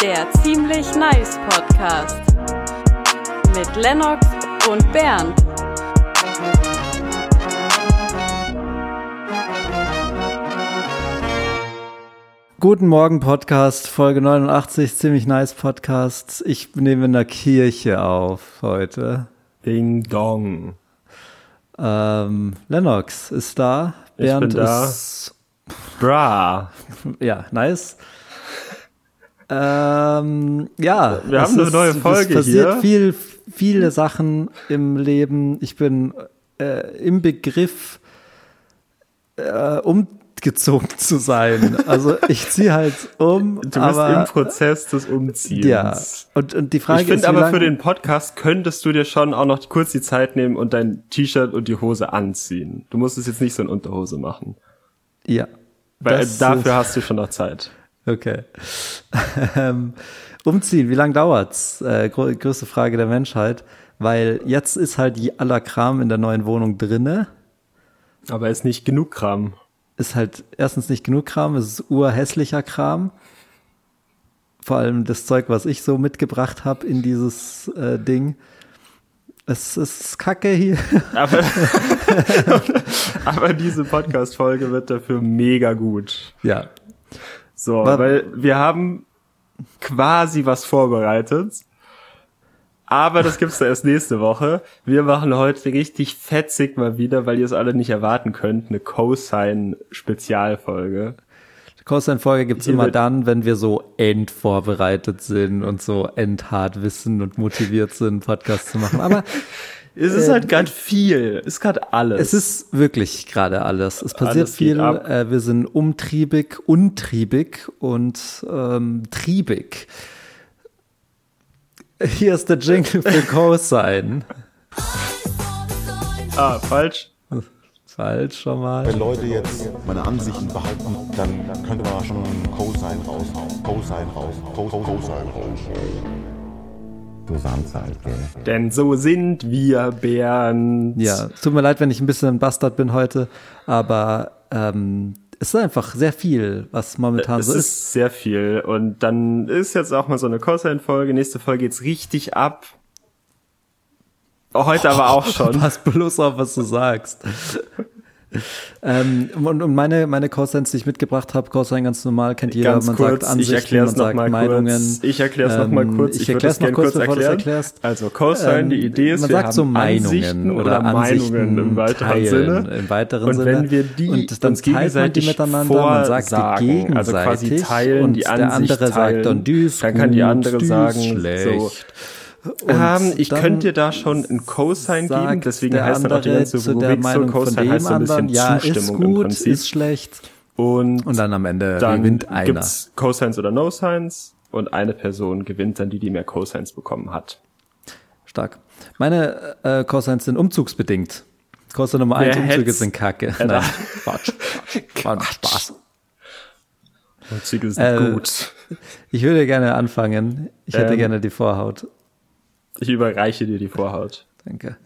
Der ziemlich nice Podcast mit Lennox und Bernd. Guten Morgen Podcast, Folge 89, ziemlich nice Podcast. Ich nehme in der Kirche auf heute. Ding Dong. Ähm, Lennox ist da. Bernd ich bin da. ist. Bra. Ja, nice. Ähm, ja, wir haben eine ist, neue Folge es passiert hier. viel, viele Sachen im Leben. Ich bin äh, im Begriff, äh, um gezogen zu sein. Also ich ziehe halt um. Du bist aber, im Prozess des Umziehens. Ja. Und, und die Frage ich finde aber für den Podcast könntest du dir schon auch noch kurz die Zeit nehmen und dein T-Shirt und die Hose anziehen. Du musst es jetzt nicht so in Unterhose machen. Ja. Weil dafür hast du schon noch Zeit. Okay. Ähm, umziehen, wie lange dauert's? Äh, größte Frage der Menschheit. Weil jetzt ist halt aller Kram in der neuen Wohnung drinne. Aber ist nicht genug Kram ist halt erstens nicht genug Kram, es ist urhässlicher Kram. Vor allem das Zeug, was ich so mitgebracht habe in dieses äh, Ding. Es ist kacke hier. Aber, aber diese Podcast-Folge wird dafür mega gut. Ja. So, War, weil wir haben quasi was vorbereitet. Aber das gibt's da erst nächste Woche. Wir machen heute richtig fetzig mal wieder, weil ihr es alle nicht erwarten könnt, eine Cosine-Spezialfolge. Cosine-Folge gibt's immer dann, wenn wir so endvorbereitet sind und so endhart wissen und motiviert sind, Podcast zu machen. Aber es ist äh, halt gerade viel. Es ist gerade alles. Es ist wirklich gerade alles. Es passiert alles viel. Äh, wir sind umtriebig, untriebig und ähm, triebig. Hier ist der Jingle für Cosine. ah, falsch. Falsch schon mal. Wenn Leute jetzt meine Ansichten behalten, dann könnte man schon Cosine raushauen. Cosine raushauen. Cosine raushauen. Du sagst halt, gell. Denn so sind wir, Bernd. Ja, tut mir leid, wenn ich ein bisschen ein Bastard bin heute, aber ähm, es ist einfach sehr viel, was momentan es so ist. Es ist sehr viel. Und dann ist jetzt auch mal so eine Cosine-Folge. Nächste Folge geht's richtig ab. Heute aber auch schon. Pass bloß auf, was du sagst. Ähm, und, und meine, meine Cosines, die ich mitgebracht habe, Cosine ganz normal, kennt jeder, ganz man kurz, sagt Ansichten, ich man sagt Meinungen. Kurz. Ich erkläre es ähm, nochmal kurz. Ich, ich erkläre es noch kurz, bevor du es erklärst. Also Cosine, ähm, die Idee ist, man wir sagt so Meinungen oder, oder Meinungen im weiteren teilen, Sinne. Im weiteren und Sinne. wenn wir die und dann teilt man die miteinander, man sagt die gegenseitig also quasi teilen, und die der andere sagt dann, die ist dann kann die andere sagen, schlecht. So. Ähm, ich könnte dir da schon ein Cosine geben, deswegen heißt dann auch die ganze zu Rubrik so Cosine heißt so ein bisschen ja, Zustimmung ist gut, im Prinzip. ist schlecht. Und, und dann am Ende dann gewinnt einer. Gibt's Cosines oder No-Signs und eine Person gewinnt dann die, die mehr Cosines bekommen hat. Stark. Meine äh, Cosines sind umzugsbedingt. Cosine Nummer eins, Umzüge sind kacke. Nein, Quatsch. Quatsch. Spaß. Umzüge sind äh, gut. Ich würde gerne anfangen. Ich hätte ähm, gerne die Vorhaut. Ich überreiche dir die Vorhaut. Danke.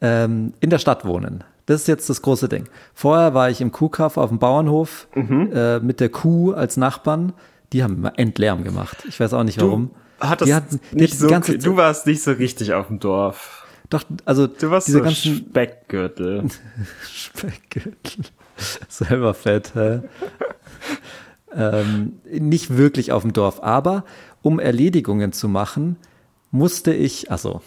Ähm, in der Stadt wohnen. Das ist jetzt das große Ding. Vorher war ich im Kuhkauf auf dem Bauernhof mhm. äh, mit der Kuh als Nachbarn. Die haben immer Endlärm gemacht. Ich weiß auch nicht warum. Du, hattest die hatten, die nicht so, du warst nicht so richtig auf dem Dorf. Doch, also du warst diese so ganzen Speckgürtel. Speckgürtel. Selber fett, hä? ähm, nicht wirklich auf dem Dorf, aber um Erledigungen zu machen, musste ich, also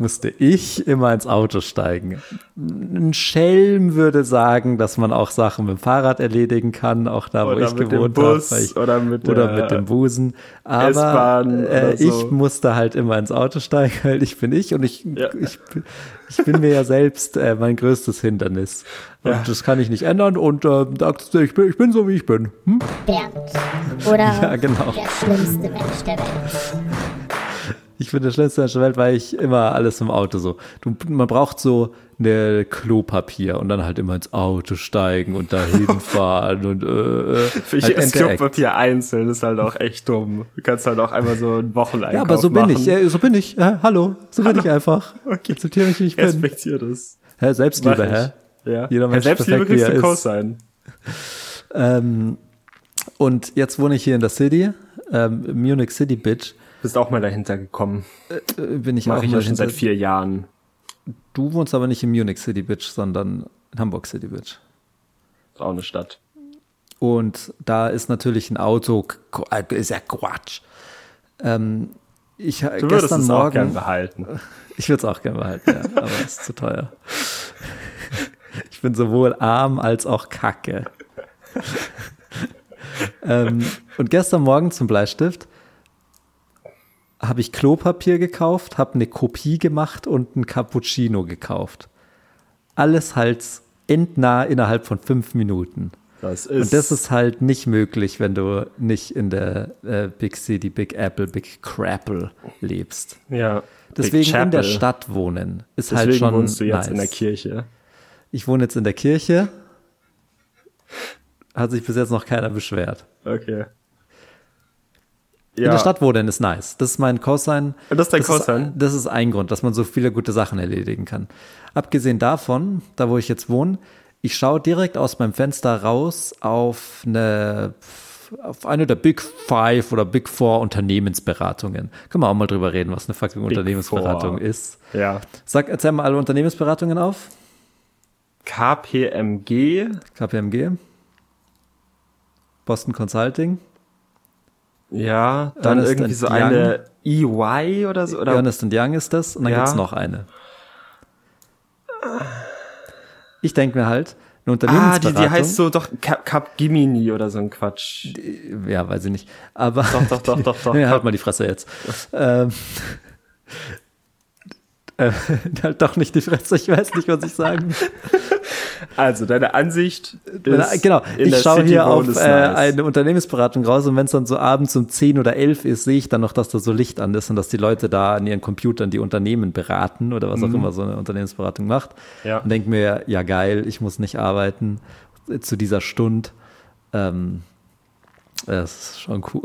musste ich immer ins Auto steigen. Ein Schelm würde sagen, dass man auch Sachen mit dem Fahrrad erledigen kann, auch da, wo oder ich gewohnt habe. Oder mit, oder mit dem Busen. Aber äh, so. ich musste halt immer ins Auto steigen, weil ich bin ich und ich, ja. ich, ich bin mir ja selbst äh, mein größtes Hindernis. Und ja. das kann ich nicht ändern und äh, ich, bin, ich bin so, wie ich bin. Hm? Bernd. Oder ja, genau. der schlimmste Mensch der Welt. Ich bin der schlimmste der Welt, weil ich immer alles im Auto so. Du, man braucht so eine Klopapier und dann halt immer ins Auto steigen und dahin fahren und äh, Für halt das Klopapier einzeln ist halt auch echt dumm. Du kannst halt auch einmal so ein Wocheneinkauf Ja, aber so bin machen. ich. Ja, so bin ich. Ja, hallo, so bin ich einfach. Okay. Akzeptiere mich, wie ich bin. Respektiere das. Hä, Selbstliebe, hä? Ja. Jeder Mensch ja, Selbstliebe perfekt, kriegst du Kurs sein. Ähm, und jetzt wohne ich hier in der City ähm, Munich City Bitch, Bist auch mal dahinter gekommen. äh, bin ich Mach auch ich mal schon seit vier Jahren. Du wohnst aber nicht in Munich City Bitch, sondern in Hamburg City Bitch. Ist auch eine Stadt. Und da ist natürlich ein Auto, äh, ist ja Quatsch. Ähm, ich Du würdest gestern es auch gern Morgen, behalten. ich würde es auch gerne behalten, ja, aber es ist zu teuer. Ich bin sowohl arm als auch kacke. ähm, und gestern Morgen zum Bleistift habe ich Klopapier gekauft, habe eine Kopie gemacht und ein Cappuccino gekauft. Alles halt endnah innerhalb von fünf Minuten. Das ist, Und das ist halt nicht möglich, wenn du nicht in der äh, Big City, Big Apple, Big Crapple lebst. ja. Deswegen in der. Stadt wohnen ist Deswegen halt schon wohnst du jetzt nice. in der Kirche. Ich wohne jetzt in der Kirche. Hat sich bis jetzt noch keiner beschwert. Okay. In der Stadt wohnen ist nice. Das ist mein Cosine. Und das ist dein das Cosine? Ist, das ist ein Grund, dass man so viele gute Sachen erledigen kann. Abgesehen davon, da wo ich jetzt wohne, ich schaue direkt aus meinem Fenster raus auf eine, auf eine der Big Five oder Big Four Unternehmensberatungen. Können wir auch mal drüber reden, was eine fucking Unternehmensberatung Four. ist. Ja. Sag, erzähl mal alle Unternehmensberatungen auf. KPMG. KPMG. Boston Consulting. Ja. Dann Ernst irgendwie so Young. eine EY oder so. Oder Ernest Young ist das und dann Ja. gibt's noch eine. Ich denke mir halt, eine ah, die, Unternehmensberatung. die heißt so doch Cap, Capgemini oder so ein Quatsch. Ja, weiß ich nicht. Aber. Doch, doch, doch, doch, doch. nee, halt mal die Fresse jetzt. ähm, äh, halt doch nicht die Fresse, ich weiß nicht, was ich sagen will. Also, deine Ansicht ist. genau, ich schaue hier auf äh, eine Unternehmensberatung raus und wenn es dann so abends um 10 oder 11 ist, sehe ich dann noch, dass da so Licht an ist und dass die Leute da an ihren Computern die Unternehmen beraten oder was auch immer so eine Unternehmensberatung macht. Mhm. Ja. Und denke mir, ja geil, ich muss nicht arbeiten zu dieser Stunde. Ähm, das ist schon cool.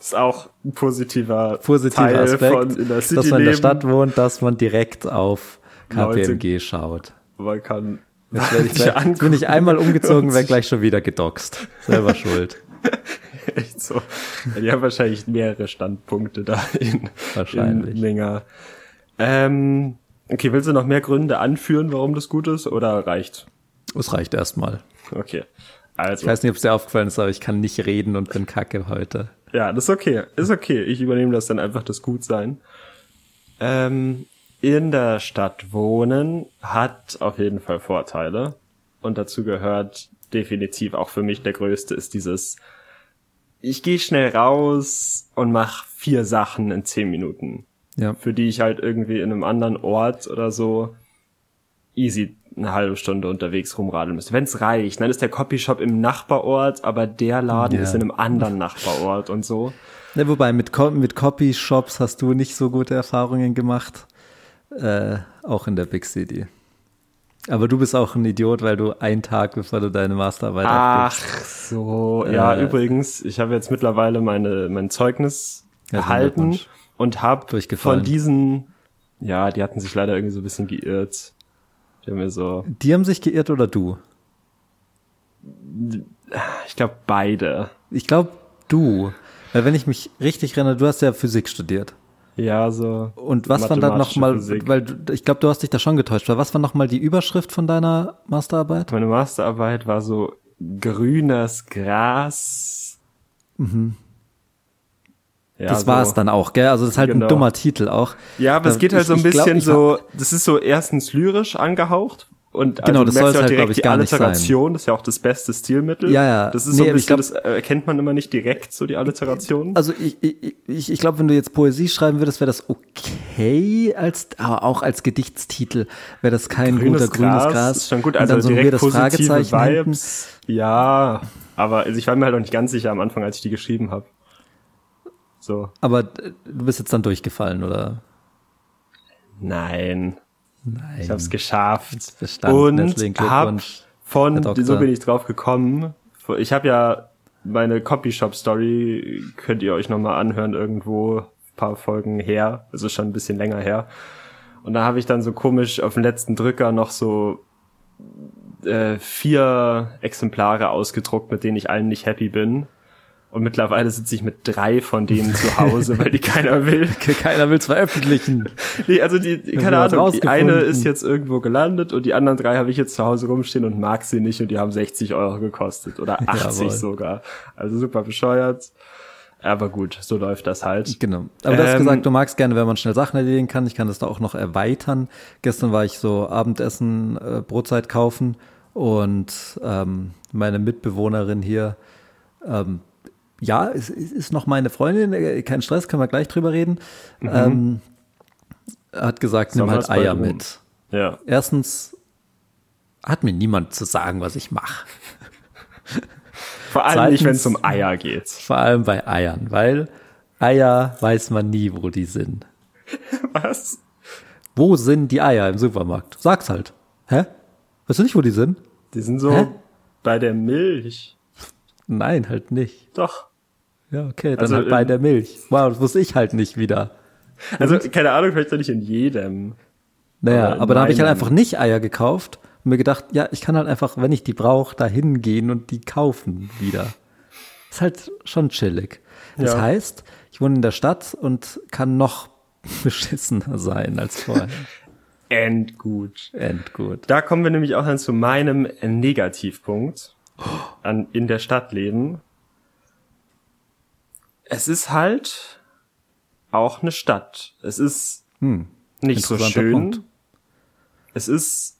ist auch ein positiver, Positiver Teil Aspekt, von in der City dass man in der. Stadt wohnt, dass man direkt auf Leute- KPMG schaut. Man kann. Jetzt, werd ich gleich, bin ich einmal umgezogen, werde gleich schon wieder gedoxt. Selber schuld. Echt so. Ja, die haben wahrscheinlich mehrere Standpunkte da in, Wahrscheinlich. in Linger. Ähm, okay, willst du noch mehr Gründe anführen, warum das gut ist, oder reicht? Es reicht erstmal. Okay. Also, Ich weiß nicht, ob es dir aufgefallen ist, aber ich kann nicht reden und bin kacke heute. ja, das ist okay. Ist okay. Ich übernehme das dann einfach das Gutsein. Ähm, in der Stadt wohnen hat auf jeden Fall Vorteile. Und dazu gehört definitiv auch für mich der größte ist dieses, ich gehe schnell raus und mach vier Sachen in zehn Minuten. Ja. für die ich halt irgendwie in einem anderen Ort oder so easy eine halbe Stunde unterwegs rumradeln müsste. Wenn es reicht, dann ist der Copyshop im Nachbarort, aber der Laden Ja. ist in einem anderen Nachbarort und so. Ja, wobei, mit, Co mit Copy-Shops hast du nicht so gute Erfahrungen gemacht. Äh, auch in der Big City. Aber du bist auch ein Idiot, weil du einen Tag, bevor du deine Masterarbeit Ach abgibst. so, ja, Äh, übrigens, ich habe jetzt mittlerweile meine mein Zeugnis Herzlichen erhalten und habe von diesen, ja, die hatten sich leider irgendwie so ein bisschen geirrt. Die haben mir so, Die haben sich geirrt oder du? ich glaube beide. Ich glaube, du. Weil wenn ich mich richtig erinnere, du hast ja Physik studiert. Ja, so. Und was war dann nochmal, weil du, ich glaube, du hast dich da schon getäuscht, weil was war nochmal die Überschrift von deiner Masterarbeit? Meine Masterarbeit war so grünes Gras. Ja, das so. war es dann auch, gell? Also das ist halt Genau. ein dummer Titel auch. Ja, aber es geht halt ich- so ein glaub, bisschen ich so, das ist so erstens lyrisch angehaucht. Und Genau, also das du merkst soll es ja auch halt, direkt ich, die gar nicht Alliteration, das ist ja auch das beste Stilmittel. Ja, ja. Das ist Nee, so ein aber ich bisschen, glaub- das erkennt man immer nicht direkt, so die Alliteration. Also ich, ich, ich, ich glaube, wenn du jetzt Poesie schreiben würdest, wäre das okay, als, aber auch als Gedichtstitel wäre das kein guter grünes Gras. ist schon gut, Und also dann so ein direkt positive Fragezeichen hinten. Vibes. Ja, aber also ich war mir halt auch nicht ganz sicher am Anfang, als ich die geschrieben habe. So, Aber äh, du bist jetzt dann durchgefallen, oder? nein. Nein. Ich habe es geschafft. Bestanden, und hab von, so bin ich drauf gekommen. Ich habe ja meine Copyshop-Story, könnt ihr euch nochmal anhören, irgendwo ein paar Folgen her. Ist schon ein bisschen länger her. Und da habe ich dann so komisch auf den letzten Drücker noch so äh, vier Exemplare ausgedruckt, mit denen ich allen nicht happy bin. Und mittlerweile sitze ich mit drei von denen zu Hause, weil die keiner will. Keiner will es veröffentlichen. Nee, also die, wir keine Ahnung, die eine ist jetzt irgendwo gelandet und die anderen drei habe ich jetzt zu Hause rumstehen und mag sie nicht und die haben 60 Euro gekostet oder 80 Jawohl. sogar. Also super bescheuert. Aber gut, so läuft das halt. Genau. Aber du hast Ähm, gesagt, du magst gerne, wenn man schnell Sachen erledigen kann. Ich kann das da auch noch erweitern. Gestern war ich so Abendessen, äh, Brotzeit kaufen und ähm, meine Mitbewohnerin hier, ähm, ja, es, es ist noch meine Freundin, äh, kein Stress, können wir gleich drüber reden, ähm, hat gesagt, nimm halt Eier mit. Ja. Erstens hat mir niemand zu sagen, was ich mache. Vor allem nicht, wenn es Zweitens- um Eier geht. Vor allem bei Eiern, weil Eier weiß man nie, wo die sind. Was? Wo sind die Eier im Supermarkt? Sag's halt. Hä? Weißt du nicht, wo die sind? Die sind so Hä? bei der Milch. Nein, halt nicht. Doch. Ja, okay, dann Also, halt bei ähm, der Milch. Wow, das wusste ich halt nicht wieder. Also, keine Ahnung, vielleicht doch nicht in jedem. Naja, Aber dann habe ich halt einfach nicht Eier gekauft und mir gedacht, ja, ich kann halt einfach, wenn ich die brauche, da hingehen und die kaufen wieder. Ist halt schon chillig. Das Ja. heißt, ich wohne in der Stadt und kann noch beschissener sein als vorher. Endgut. Endgut. Da kommen wir nämlich auch dann zu meinem Negativpunkt an, in der Stadt leben. Es ist halt auch eine Stadt. Es ist nicht so schön. Punkt. Es ist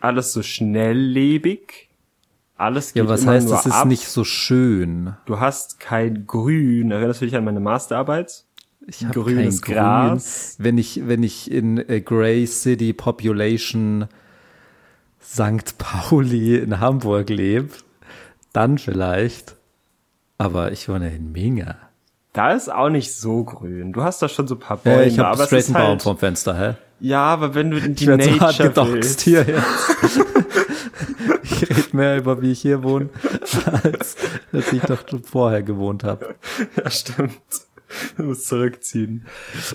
alles so schnelllebig. Alles geht Ja, was immer heißt, nur es ist ab. nicht so schön? Du hast kein Grün. Erinnerst du dich an meine Masterarbeit? Ich hab Grünes kein Gras. Grün. Wenn ich, wenn ich in äh, Grey City Population St. Pauli in Hamburg lebe, dann vielleicht. Aber ich wohne in Minga. Da ist auch nicht so grün. Du hast da schon so ein paar Bäume, Äh, ich habe straight ist einen Baum halt, vom Fenster, hä? Ja, aber wenn du in die Ich werde so hart Nature gedoxt hier jetzt. ich rede mehr über, wie ich hier wohne, als, als ich doch schon vorher gewohnt habe. Ja, stimmt. Du musst zurückziehen.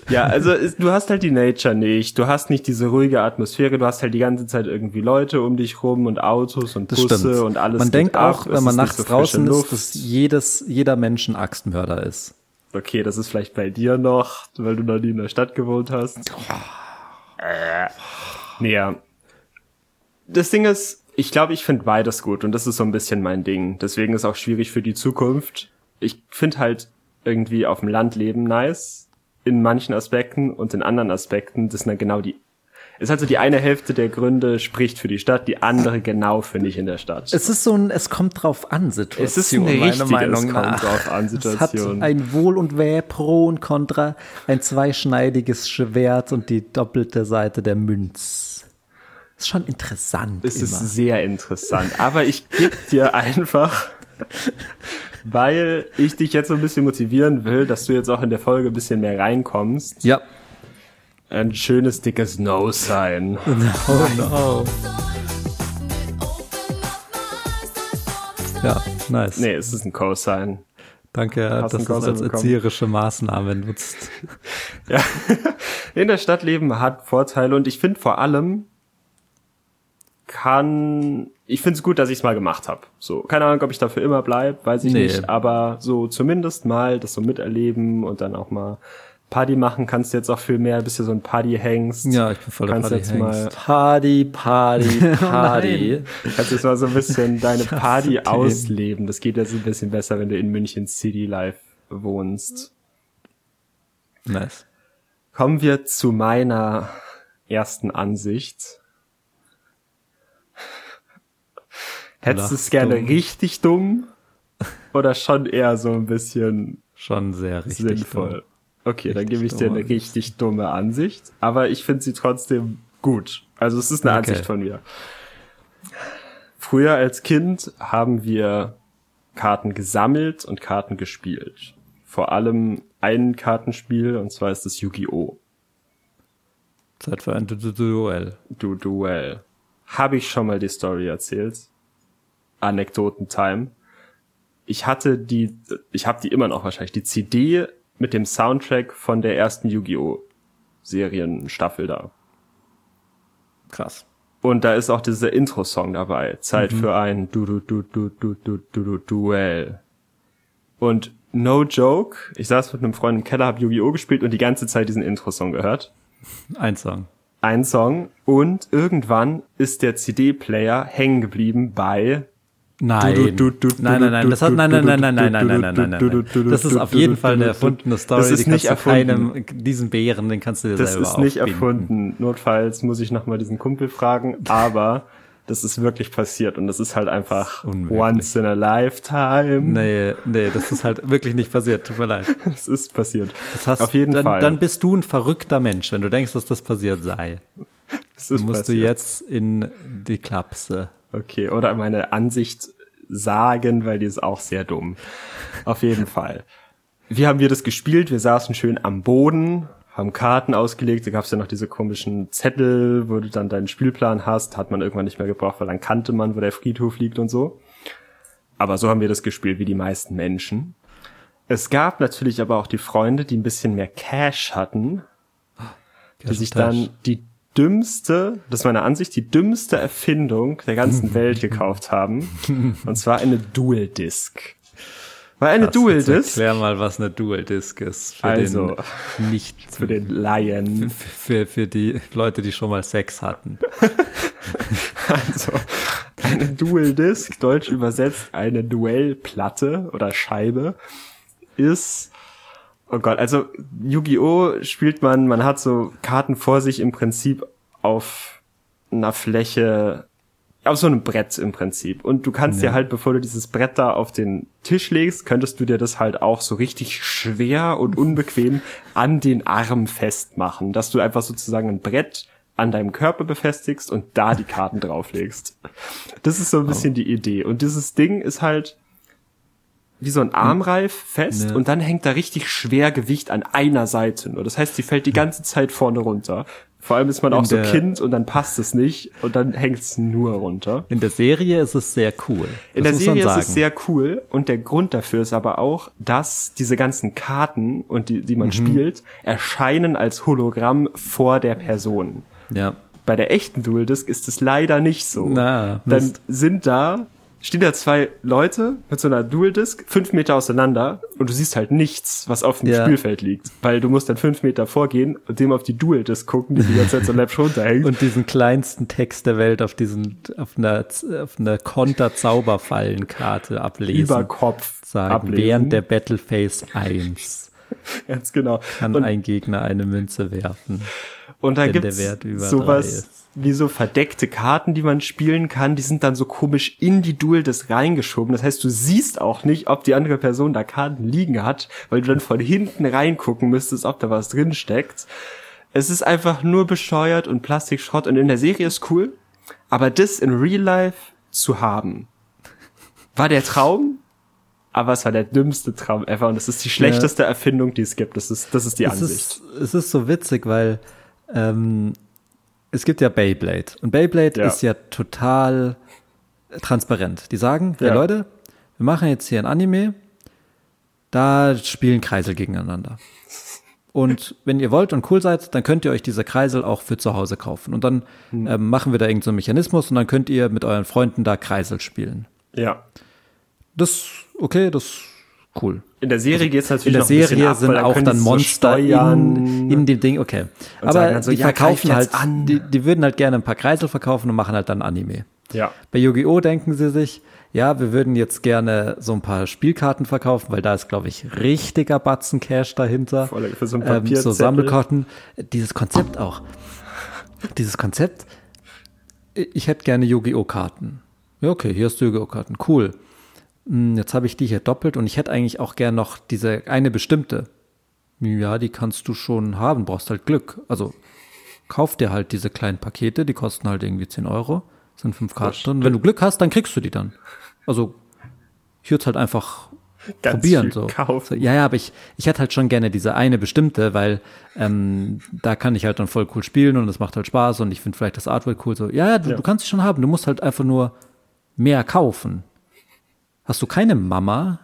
Ja, also es- du hast halt die Nature nicht. Du hast nicht diese ruhige Atmosphäre. Du hast halt die ganze Zeit irgendwie Leute um dich rum und Autos und Busse und alles. man denkt auch, wenn man ist nachts so draußen ist, dass jedes, jeder Mensch ein Axtmörder ist. Okay, das ist vielleicht bei dir noch, weil du noch nie in der Stadt gewohnt hast. Äh, nee, ja. Das Ding ist, ich glaube, ich finde beides gut und das ist so ein bisschen mein Ding. Deswegen ist auch schwierig für die Zukunft. Ich finde halt irgendwie auf dem Land leben nice in manchen Aspekten und in anderen Aspekten, das sind dann genau die ist also die eine Hälfte der Gründe spricht für die Stadt, die andere genau für nicht in der Stadt. Es ist so ein, es kommt drauf an Situation. Es ist eine meiner richtige, es Meinung kommt nach. drauf an Es hat Situation. ein Wohl und Wehe, Pro und Contra, ein zweischneidiges Schwert und die doppelte Seite der Münz. Ist schon interessant Es immer. ist sehr interessant. Aber ich gebe dir einfach, weil ich dich jetzt so ein bisschen motivieren will, dass du jetzt auch in der Folge ein bisschen mehr reinkommst, ja. Ein schönes dickes No-Sign. Oh no. Ja, nice. Nee, es ist ein Co-Sign. Danke, Hast dass du Call als bekommen. erzieherische Maßnahme nutzt. Ja. In der Stadt leben hat Vorteile und ich finde vor allem kann ich finde es gut, dass ich es mal gemacht habe. So, keine Ahnung, ob ich dafür immer bleib, weiß ich Nee. nicht, aber so zumindest mal das so miterleben und dann auch mal Party machen kannst du jetzt auch viel mehr, bist ja so ein Party-Hengst. Ja, ich bin voll der Kannst jetzt mal Party, Party, Party. Kannst jetzt mal so ein bisschen deine Party ausleben. Das geht jetzt ein bisschen besser, wenn du in München City Life wohnst. nice. Kommen wir zu meiner ersten Ansicht. Hättest du es gerne dumm. richtig dumm oder schon eher so ein bisschen Schon sehr richtig. sinnvoll? dumm. Okay, dann gebe ich dir eine richtig dumme Ansicht, aber ich finde sie trotzdem gut. Also es ist eine Okay. Ansicht von mir. Früher als Kind haben wir Karten gesammelt und Karten gespielt. Vor allem ein Kartenspiel und zwar ist das Yu-Gi-Oh! Zeit für ein Du- Du- Duell. Du Duell. Habe ich schon mal die Story erzählt? Anekdoten-Time. Ich hatte die, ich habe die immer noch wahrscheinlich, die CD mit dem Soundtrack von der ersten Yu-Gi-Oh! Serienstaffel da. Krass. Und da ist auch dieser Intro-Song dabei. Zeit für ein Du Du Du Du Du Du Du Du Duell. Und no joke, ich saß mit einem Freund im Keller, hab Yu-Gi-Oh! gespielt und die ganze Zeit diesen Intro-Song gehört. Ein Song. Ein Song. Und irgendwann ist der CD-Player hängen geblieben bei Nein. Du, du, du, du, nein, nein, nein, das hat, nein, nein, nein, nein, nein, nein, nein, nein, nein, nein, nein. Das ist auf jeden Fall eine erfundene Story. Das ist nicht du erfunden. keinem, diesen Bären, den kannst du dir Das selber ist nicht aufbinden. erfunden. Notfalls muss ich nochmal diesen Kumpel fragen, aber das ist wirklich passiert und das ist halt einfach Unmöglich. once in a lifetime. Nee, nee, das ist halt wirklich nicht passiert. Tut mir leid. Das ist passiert. Das hast, Auf jeden dann, Fall. Dann bist du ein verrückter Mensch, wenn du denkst, dass das passiert sei. das ist Musst du passiert. jetzt in die Klapse. Okay, oder meine Ansicht sagen, weil die ist auch sehr dumm. Auf jeden Fall. Wie haben wir das gespielt? Wir saßen schön am Boden, haben Karten ausgelegt. Da gab es ja noch diese komischen Zettel, wo du dann deinen Spielplan hast. Hat man irgendwann nicht mehr gebraucht, weil dann kannte man, wo der Friedhof liegt und so. Aber so haben wir das gespielt, wie die meisten Menschen. Es gab natürlich aber auch die Freunde, die ein bisschen mehr Cash hatten, die sich dann die dümmste, das ist meine Ansicht, die dümmste Erfindung der ganzen Welt gekauft haben. Und zwar eine Dual Disc. Weil eine Dual Jetzt Disc Erklär mal, was eine Dual Disc ist. Für Also, den nicht für den Laien. für, für die Leute, die schon mal Sex hatten. Also, eine Dual Disc, deutsch übersetzt eine Duellplatte oder Scheibe, ist, oh Gott, also Yu-Gi-Oh! spielt man, man hat so Karten vor sich im Prinzip auf einer Fläche, auf so einem Brett im Prinzip. Und du kannst dir halt, bevor du dieses Brett da auf den Tisch legst, könntest du dir das halt auch so richtig schwer und unbequem an den Arm festmachen, dass du einfach sozusagen ein Brett an deinem Körper befestigst und da die Karten drauflegst. Das ist so ein bisschen die Idee. Und dieses Ding ist halt wie so ein Armreif fest Ne. und dann hängt da richtig schwer Gewicht an einer Seite nur. Das heißt, die fällt die ganze Zeit vorne runter. Vor allem ist man auch In so der- Kind und dann passt es nicht und dann hängt's nur runter. In der Serie ist es sehr cool. In Das der Serie ist es sehr cool und der Grund dafür ist aber auch, dass diese ganzen Karten und die, die man Mhm. spielt, erscheinen als Hologramm vor der Person. Ja. Bei der echten Dual Disc ist es leider nicht so. Na, Dann Mist. sind da, stehen da zwei Leute mit so einer Dual Disc fünf Meter auseinander und du siehst halt nichts, was auf dem Ja. Spielfeld liegt. Weil du musst dann fünf Meter vorgehen und dem auf die Dual Disc gucken, die die ganze Zeit so läppisch runterhängt. Und diesen kleinsten Text der Welt auf diesen, auf einer, auf einer Konter-Zauberfallenkarte ablesen. über Kopf sagen, ablesen. während der Battleface 1 Ganz genau. kann und, ein Gegner eine Münze werfen. und da gibt's sowas wie so verdeckte Karten, die man spielen kann. Die sind dann so komisch in die Dual Disc reingeschoben. Das heißt, du siehst auch nicht, ob die andere Person da Karten liegen hat, weil du dann von hinten reingucken müsstest, ob da was drin steckt. Es ist einfach nur bescheuert und Plastikschrott und in der Serie ist cool, aber das in Real Life zu haben, war der Traum, aber es war der dümmste Traum ever und es ist die schlechteste Erfindung, die es gibt. Das ist, das ist die Es Ansicht. ist, es ist so witzig, weil ähm, es gibt ja Beyblade. Und Beyblade Ja. ist ja total transparent. Die sagen, hey Ja. Leute, wir machen jetzt hier ein Anime, da spielen Kreisel gegeneinander. Und wenn ihr wollt und cool seid, dann könnt ihr euch diese Kreisel auch für zu Hause kaufen. Und dann Hm. ähm, machen wir da irgendeinen so einen Mechanismus und dann könnt ihr mit euren Freunden da Kreisel spielen. Ja. Das, okay, das ist cool. In der Serie geht's natürlich In der Serie ab, sind auch dann so Monster steuern. in, in dem Ding, okay. Aber so, die ja, verkaufen halt, die, die würden halt gerne ein paar Kreisel verkaufen und machen halt dann Anime. Ja. Bei Yu-Gi-Oh! denken sie sich, ja, wir würden jetzt gerne so ein paar Spielkarten verkaufen, weil da ist, glaube ich, richtiger Batzen Cash dahinter. Voll, für so ein ähm, so. Sammelkarten. Dieses Konzept auch. Dieses Konzept, ich hätte gerne Yu-Gi-Oh! Karten. Ja, okay, hier hast du Yu-Gi-Oh! Karten. Cool. Hm, Jetzt habe ich die hier doppelt und ich hätte eigentlich auch gern noch diese eine bestimmte. Ja, die kannst du schon haben, brauchst halt Glück. Also kauf dir halt diese kleinen Pakete, die kosten halt irgendwie 10 Euro, sind fünf Karten drin. Wenn du Glück hast, dann kriegst du die dann. Also ich würde es halt einfach Ganz probieren. So. kaufen. Ja, ja, aber ich, ich hätte halt schon gerne diese eine bestimmte, weil ähm, da kann ich halt dann voll cool spielen und es macht halt Spaß und ich finde vielleicht das Artwork cool. So, ja, ja, du, Ja. du kannst sie schon haben, du musst halt einfach nur mehr kaufen. Hast du keine Mama,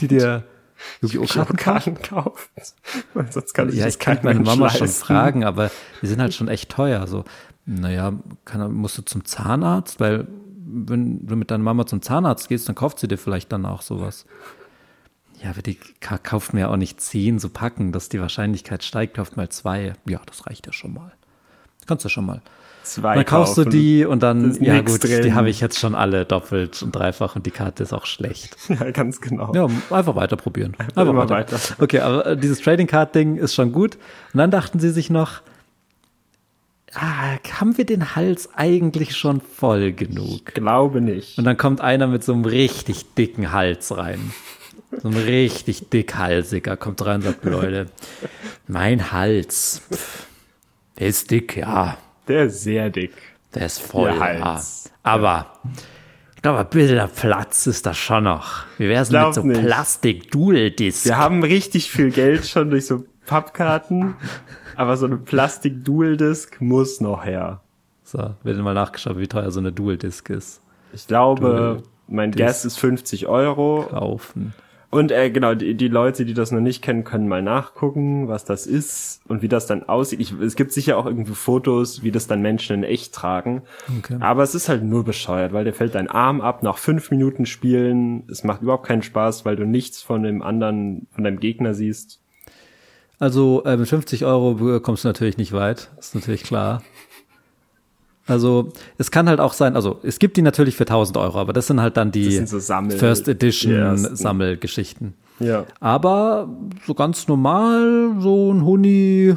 die dir Yu-Gi-Oh! Karten kauft? Sonst kann ich Ja, ich kann meine Mama schon fragen, aber die sind halt schon echt teuer. So, naja, kann, musst du zum Zahnarzt, weil wenn du mit deiner Mama zum Zahnarzt gehst, dann kauft sie dir vielleicht dann auch sowas. Ja, aber die ka- kauft mir ja auch nicht zehn so Packen, dass die Wahrscheinlichkeit steigt, kauft mal zwei. Ja, das reicht ja schon mal. Kannst du schon mal. Zwei Dann kaufst du kaufen. die und Da dann, ja gut, drin. die habe ich jetzt schon alle doppelt und dreifach und die Karte ist auch schlecht. Ja, ganz genau. Ja, einfach weiter probieren. Einfach immer weiter. Okay, aber äh, dieses Trading Card Ding ist schon gut. Und dann dachten sie sich noch, ah, haben wir den Hals eigentlich schon voll genug? Glaube nicht. Und dann kommt einer mit so einem richtig dicken Hals rein. So ein richtig dickhalsiger kommt rein und sagt, Leute, mein Hals, der ist dick, ja, Der ist sehr dick. der ist voll, Der ja. Hals. Aber ich glaube, ein bisschen Platz ist da schon noch. Wie wär's mit so nicht. Plastik-Dual-Disc? Wir haben richtig viel Geld schon durch so Pappkarten, aber so eine Plastik-Dual-Disc muss noch her. So, wird mal nachgeschaut, wie teuer so eine Dual-Disc ist. Ich glaube, mein Guess ist 50 Euro. Kaufen. Und äh, genau, die, die Leute, die das noch nicht kennen, können mal nachgucken, was das ist und wie das dann aussieht. Ich, es gibt sicher auch irgendwie Fotos, wie das dann Menschen in echt tragen. Okay. Aber es ist halt nur bescheuert, weil dir fällt dein Arm ab nach fünf Minuten Spielen. Es macht überhaupt keinen Spaß, weil du nichts von dem anderen, von deinem Gegner siehst. Also äh, mit 50 Euro kommst du natürlich nicht weit, ist natürlich klar. Also es kann halt auch sein, also es gibt die natürlich für 1000 Euro, aber das sind halt dann die so First Edition die ersten. Sammelgeschichten. Ja. Aber so ganz normal, so ein Huni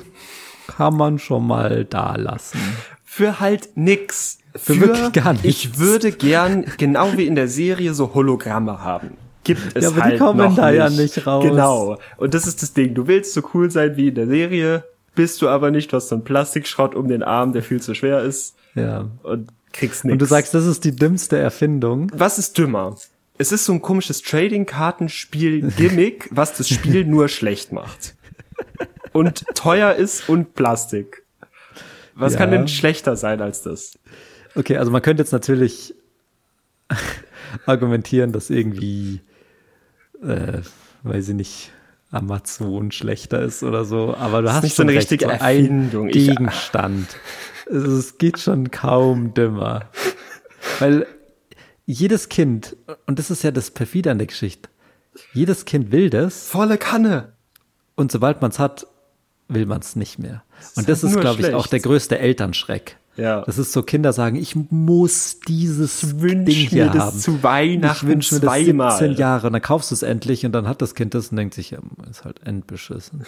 kann man schon mal da lassen. Für halt nix. Für, wirklich gar nichts. Ich würde gern, genau wie in der Serie, so Hologramme haben. Gibt es Ja, aber die halt kommen noch da nicht. ja nicht raus. Genau. Und das ist das Ding. Du willst so cool sein wie in der Serie, bist du aber nicht. Du hast so einen Plastikschrott um den Arm, der viel zu schwer ist Ja. und kriegst nichts. Und du sagst, das ist die dümmste Erfindung. was ist dümmer? Es ist so ein komisches Trading-Kartenspiel-Gimmick, was das Spiel nur schlecht macht. Und teuer ist und Plastik. Was Ja. kann denn schlechter sein als das? Okay, also man könnte jetzt natürlich argumentieren, dass irgendwie, äh, weiß ich nicht, Amazon schlechter ist oder so, aber du hast nicht so eine recht, richtige so Erfindung. Ich- Gegenstand. Also es geht schon kaum dümmer. Weil jedes Kind, und das ist ja das perfide an der Geschichte, jedes Kind will das Volle Kanne. und sobald man es hat, will man es nicht mehr. Und das halt ist, glaube ich, auch der größte Elternschreck. Ja. Das ist so, Kinder sagen, ich muss dieses Ding hier mir das haben. zu Weihnachten ich wünsche mir das zweimal. 17 Jahre und dann kaufst du es endlich und dann hat das Kind das und denkt sich, ja, ist halt endbeschissen.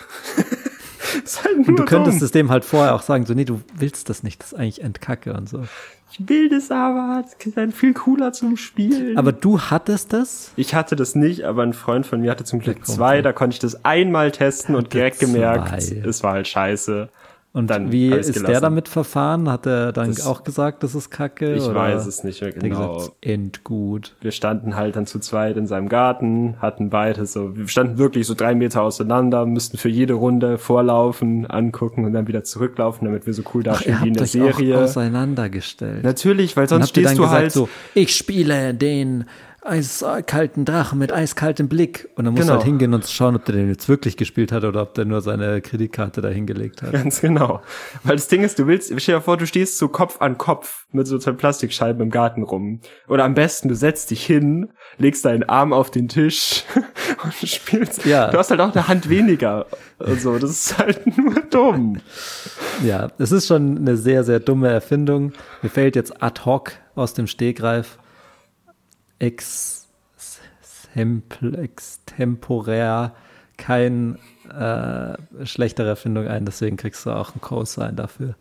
ist halt nur Und du könntest dumm. es dem halt vorher auch sagen, so, nee, du willst das nicht, das ist eigentlich endkacke und so. Ich will das aber. Das ist halt viel cooler zum Spielen. Aber du hattest das? ich hatte das nicht, aber ein Freund von mir hatte zum Glück zwei. Da konnte ich das einmal testen und direkt gemerkt, zwei. es war halt scheiße. Und Dann wie ist der gelassen. damit verfahren? Hat er dann Das- auch gesagt, das ist kacke? Ich weiß es nicht mehr genau. gesagt, endgut. wir standen halt dann zu zweit in seinem Garten, hatten beide so, wir standen wirklich so drei Meter auseinander, müssten für jede Runde vorlaufen, angucken und dann wieder zurücklaufen, damit wir so cool Ach, dastehen ihr wie in der euch auch Serie. auseinandergestellt. Natürlich, weil sonst stehst du gesagt halt so, ich spiele den eiskalten Drachen mit eiskaltem Blick. Und dann musst Genau. du halt hingehen und schauen, ob der den jetzt wirklich gespielt hat oder ob der nur seine Kreditkarte da hingelegt hat. Ganz genau. Weil das Ding ist, du willst, stell dir vor, du stehst so Kopf an Kopf mit so zwei Plastikscheiben im Garten rum. Oder am besten, du setzt dich hin, legst deinen Arm auf den Tisch und spielst. Ja. Du hast halt auch eine Hand weniger. Also, das ist halt nur dumm. Ja, es ist schon eine sehr, sehr dumme Erfindung. Mir fällt jetzt ad hoc aus dem Stegreif ex, sempl- extemporär kein äh, schlechtere Erfindung ein, deswegen kriegst du auch ein Cosine dafür.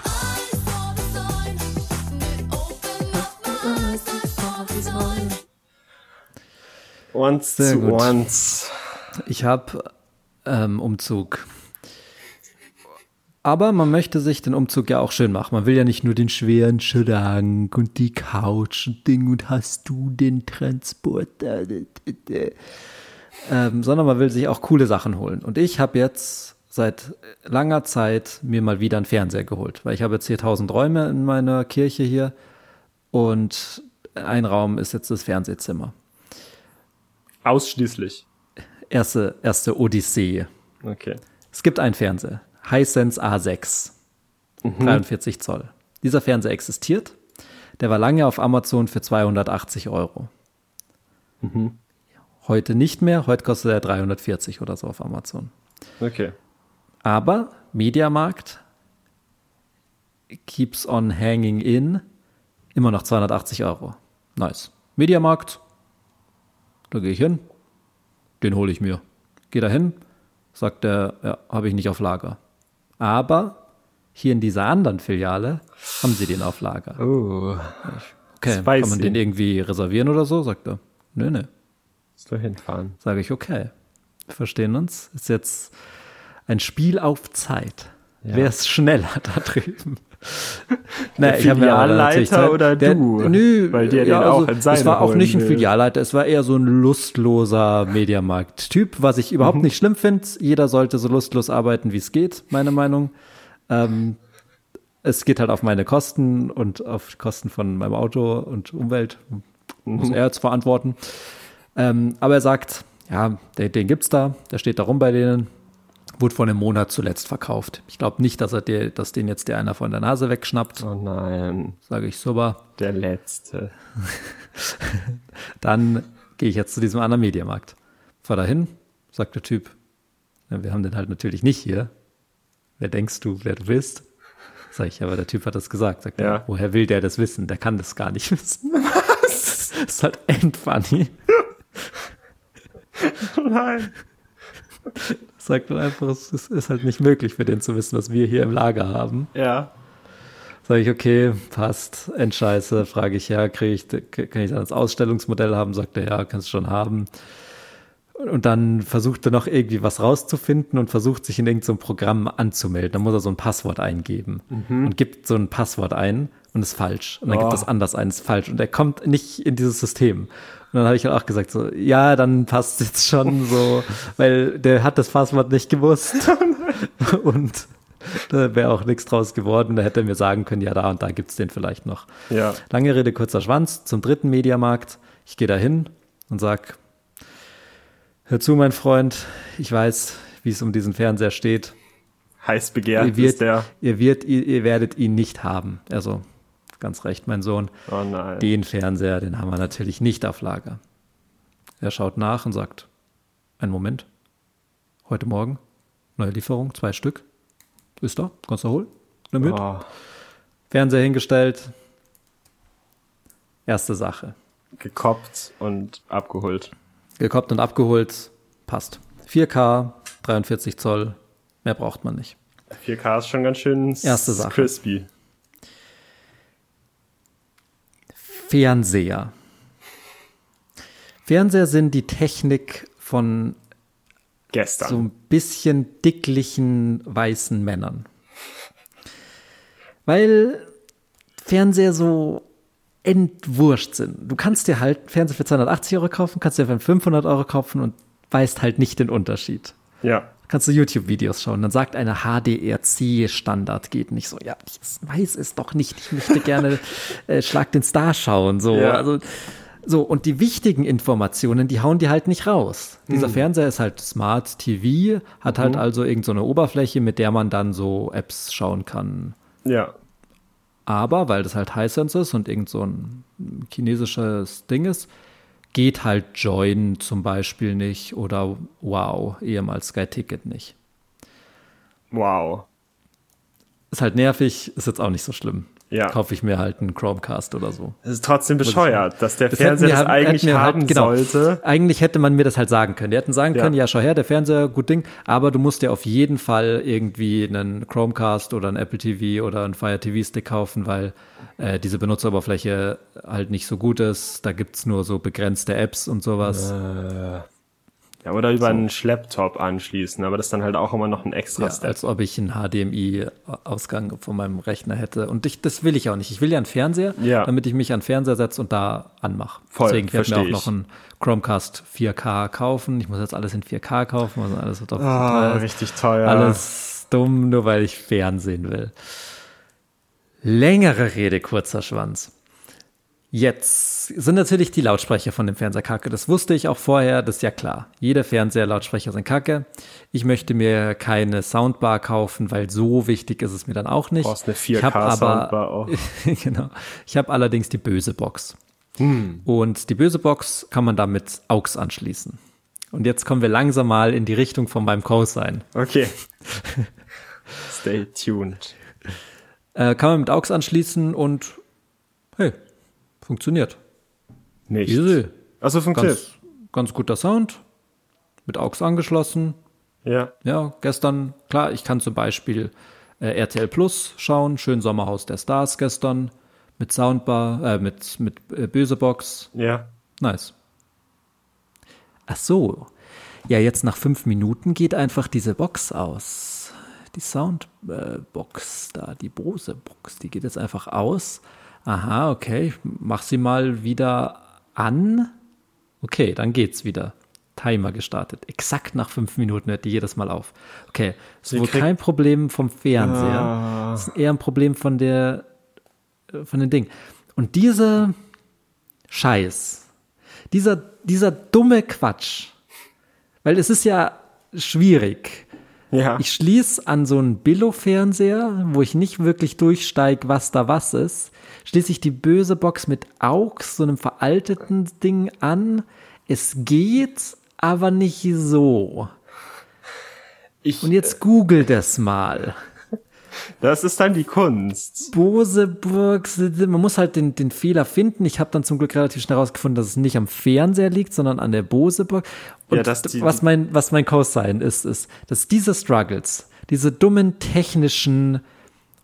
Once Sehr zu gut. once. Ich habe ähm, Umzug. Aber man möchte sich den Umzug ja auch schön machen. Man will ja nicht nur den schweren Schrank und die Couch und Ding und hast du den Transporter, ähm, sondern man will sich auch coole Sachen holen. Und ich habe jetzt seit langer Zeit mir mal wieder einen Fernseher geholt, weil ich habe jetzt hier tausend Räume in meiner Kirche hier und ein Raum ist jetzt das Fernsehzimmer. Ausschließlich. Erste, erste Odyssee. Okay. Es gibt einen Fernseher, Hisense A6, 43 Zoll. Dieser Fernseher existiert. Der war lange auf Amazon für 280 Euro. Heute nicht mehr. Heute kostet er 340 oder so auf Amazon. Okay. Aber Mediamarkt keeps on hanging in. Immer noch 280 Euro. Nice. Mediamarkt. Da gehe ich hin. Den hole ich mir. Geh da hin. Sagt er, ja, habe ich nicht auf Lager. Aber hier in dieser anderen Filiale haben sie den auf Lager. Oh. Okay, kann man spicy. den irgendwie reservieren oder so? Sagt er. Nö, nö. Musst du hinfahren. Sage ich, okay. Wir verstehen uns. Ist jetzt ein Spiel auf Zeit. Wer ist schneller da drüben? Naja, Der natürlich Filialleiter Zeit- oder du? Nö, Weil der ja, den auch also, in Es war auch nicht ein. Filialleiter, es war eher so ein lustloser Mediamarkt-Typ, was ich Mhm. überhaupt nicht schlimm finde. Jeder sollte so lustlos arbeiten, wie es geht, meine Meinung. Ähm, es geht halt auf meine Kosten und auf Kosten von meinem Auto und Umwelt. Mhm. Muss er jetzt verantworten. Ähm, aber er sagt, ja, den, den gibt's da, der steht da rum bei denen. Wurde vor einem Monat zuletzt verkauft. Ich glaube nicht, dass er dir, dass den jetzt der einer von der Nase wegschnappt. Oh nein. Sage ich super. Der letzte. Dann gehe ich jetzt zu diesem anderen Mediamarkt. Fahr da hin, sagt der Typ, ja, wir haben den halt natürlich nicht hier. Wer denkst du, wer du bist? Sag ich, aber der Typ hat das gesagt. Sagt Ja. er, woher will der das wissen? Der kann das gar nicht wissen. Was? Das ist halt endfunny. Oh nein. Sagt dann einfach, es ist, halt nicht möglich für den zu wissen, was wir hier im Lager haben. Ja. Sag ich, okay, passt, Endscheiße, frage ich, ja, krieg ich, kann ich dann das Ausstellungsmodell haben? Sagt er, ja, kannst du schon haben. Und dann versucht er noch irgendwie was rauszufinden und versucht sich in irgendeinem Programm anzumelden. Dann muss er so ein Passwort eingeben und gibt so ein Passwort ein und ist falsch. Und dann gibt Oh. das anders ein, ist falsch. Und er kommt nicht in dieses System. Und dann habe ich halt auch gesagt, so, ja, dann passt jetzt schon so, weil der hat das Passwort nicht gewusst. und da wäre auch nichts draus geworden. Da hätte er mir sagen können, ja, da und da gibt's den vielleicht noch. Ja. Lange Rede, kurzer Schwanz, zum dritten Mediamarkt. Ich gehe da hin und sag, hör zu, mein Freund, ich weiß, wie es um diesen Fernseher steht. Heiß begehrt Ihr, wird, ist der. ihr, wird, ihr, ihr werdet ihn nicht haben. Also, ganz recht, mein Sohn. Oh nein. Den Fernseher, den haben wir natürlich nicht auf Lager. Er schaut nach und sagt, einen Moment, heute Morgen, neue Lieferung, zwei Stück. Ist da, kannst du holen? Nimm mit. Oh, Fernseher hingestellt. Erste Sache. gekoppt und abgeholt. Gekoppt und abgeholt, passt. 4K, 43 Zoll, mehr braucht man nicht. 4K ist schon ganz schön Erste Sache. crispy. Fernseher. Fernseher sind die Technik von Gestern. so ein bisschen dicklichen weißen Männern. Weil Fernseher so entwurscht sind. Du kannst dir halt Fernseher für 280 Euro kaufen, kannst dir für 500 Euro kaufen und weißt halt nicht den Unterschied. ja. Kannst du YouTube-Videos schauen, dann sagt eine HDRC-Standard geht nicht so. Ja, ich weiß es doch nicht. Ich möchte gerne äh, Schlag den Star schauen. So, Ja. also so und die wichtigen Informationen, die hauen die halt nicht raus. Dieser Fernseher ist halt Smart TV, hat halt also irgend so eine Oberfläche, mit der man dann so Apps schauen kann. Ja. Aber weil das halt Hisense ist und irgend so ein chinesisches Ding ist, geht halt Join zum Beispiel nicht oder Wow, ehemals Sky Ticket nicht. Wow. Ist halt nervig, ist jetzt auch nicht so schlimm. Ja. Kaufe ich mir halt einen Chromecast oder so. Es ist trotzdem bescheuert, dass der Das Fernseher das wir- eigentlich halt- haben genau. sollte. Eigentlich hätte man mir das halt sagen können. Die hätten sagen Ja. können, ja, schau her, der Fernseher, gut Ding, aber du musst dir auf jeden Fall irgendwie einen Chromecast oder einen Apple TV oder einen Fire TV Stick kaufen, weil äh, diese Benutzeroberfläche halt nicht so gut ist. Da gibt's nur so begrenzte Apps und sowas. Ja, oder über einen Schlepptop anschließen, aber das ist dann halt auch immer noch ein extra Ja, Step. als ob ich einen HDMI-Ausgang von meinem Rechner hätte. Und ich, das will ich auch nicht. Ich will ja einen Fernseher, Ja. damit ich mich an den Fernseher setze und da anmache. Voll, Deswegen werde ich mir auch noch einen Chromecast 4K kaufen. Ich muss jetzt alles in 4K kaufen, also alles wird so Ah, teuer richtig teuer. Alles dumm, nur weil ich Fernsehen will. Längere Rede, kurzer Schwanz. Jetzt sind natürlich die Lautsprecher von dem Fernseher kacke. Das wusste ich auch vorher, das ist ja klar. Jeder Fernseher-Lautsprecher sind kacke. Ich möchte mir keine Soundbar kaufen, weil so wichtig ist es mir dann auch nicht. brauchst eine Ich hab 4K Soundbar auch. genau. Ich habe allerdings die böse Box. Und die böse Box kann man damit AUX anschließen. Und jetzt kommen wir langsam mal in die Richtung von meinem Cosine. Okay. Stay tuned. Äh, kann man mit AUX anschließen und hey, funktioniert. Nicht. Easy. Achso, funktioniert. Ganz, ganz guter Sound. Mit AUX angeschlossen. Ja. Ja, gestern, klar, ich kann zum Beispiel äh, RTL Plus schauen, schön Sommerhaus der Stars gestern, mit Soundbar, äh, mit, mit äh, Bösebox. Ja. Nice. Ach so. Ja, jetzt nach fünf Minuten geht einfach diese Box aus. Die Soundbox da, die Bose-Box, die geht jetzt einfach aus. Aha, okay, ich mach sie mal wieder an. Okay, dann geht's wieder. Timer gestartet. Exakt nach fünf Minuten hört die jedes Mal auf. Okay, ist Sie wohl kein Problem vom Fernseher. Ah. Das ist eher ein Problem von der, von den Dingen. Und diese Scheiß, dieser, dieser dumme Quatsch, weil es ist ja schwierig. Ja. Ich schließe an so einen Billo-Fernseher, wo ich nicht wirklich durchsteige, was da was ist, schließe ich die böse Box mit AUX, so einem veralteten Ding an. Es geht, aber nicht so. ich, Und jetzt google das mal. Das ist dann die Kunst. Bose Box, man muss halt den, den Fehler finden. Ich habe dann zum Glück relativ schnell herausgefunden, dass es nicht am Fernseher liegt, sondern an der Bose Box. Und Ja, die- was mein, was mein Cosine ist, ist, dass diese Struggles, diese dummen technischen,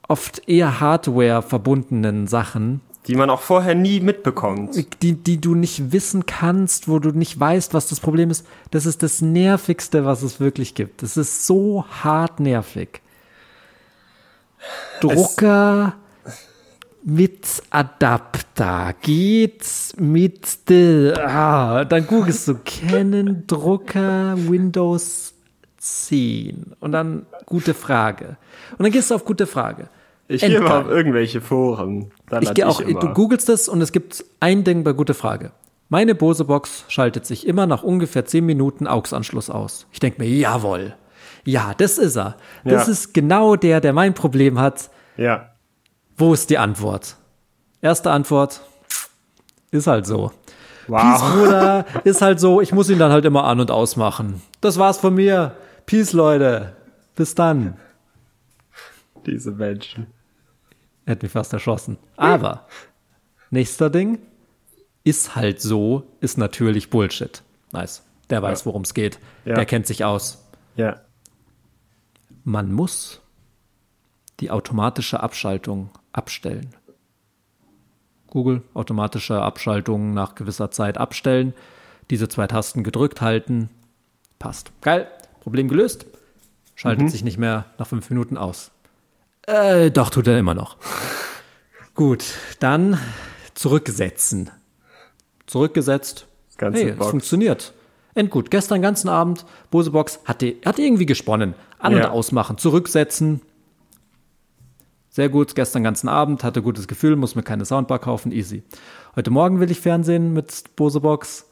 oft eher Hardware verbundenen Sachen, Die man auch vorher nie mitbekommt. die, die du nicht wissen kannst, wo du nicht weißt, was das Problem ist, das ist das Nervigste, was es wirklich gibt. Das ist so hart nervig. Drucker mit Adapter geht's mit de, ah, dann googelst du Canon Drucker Windows 10 und dann gute Frage. Und dann gehst du auf gute Frage. Ich gehe mal auf irgendwelche Foren. Ich gehe auch, immer. du googelst das und es gibt ein Ding bei gute Frage. Meine Bose-Box schaltet sich immer nach ungefähr 10 Minuten AUX-Anschluss aus. Ich denke mir, jawohl. Ja, das ist er. Das Ja. ist genau der, der mein Problem hat. Ja. Wo ist die Antwort? Erste Antwort, ist halt so. Peace, Wow. Bruder, ist halt so. Ich muss ihn dann halt immer an- und ausmachen. Das war's von mir. Peace, Leute. Bis dann. Diese Menschen. Er hat mich fast erschossen. Aber, nächster Ding, ist halt so, ist natürlich Bullshit. Nice. Der weiß, worum es geht. Ja. Der kennt sich aus. Ja. Man muss die automatische Abschaltung abstellen. Google, automatische Abschaltung nach gewisser Zeit abstellen. Diese zwei Tasten gedrückt halten. Passt. Geil. Problem gelöst. Schaltet sich nicht mehr nach fünf Minuten aus. Äh, doch, tut er immer noch. Gut, dann zurücksetzen. Zurückgesetzt. Ganze hey, es funktioniert. Endgut. Gestern ganzen Abend, Bosebox hat, die, hat irgendwie gesponnen. An- Ja. und ausmachen, zurücksetzen. Sehr gut, gestern ganzen Abend, hatte gutes Gefühl, muss mir keine Soundbar kaufen, easy. Heute Morgen will ich Fernsehen mit Bosebox.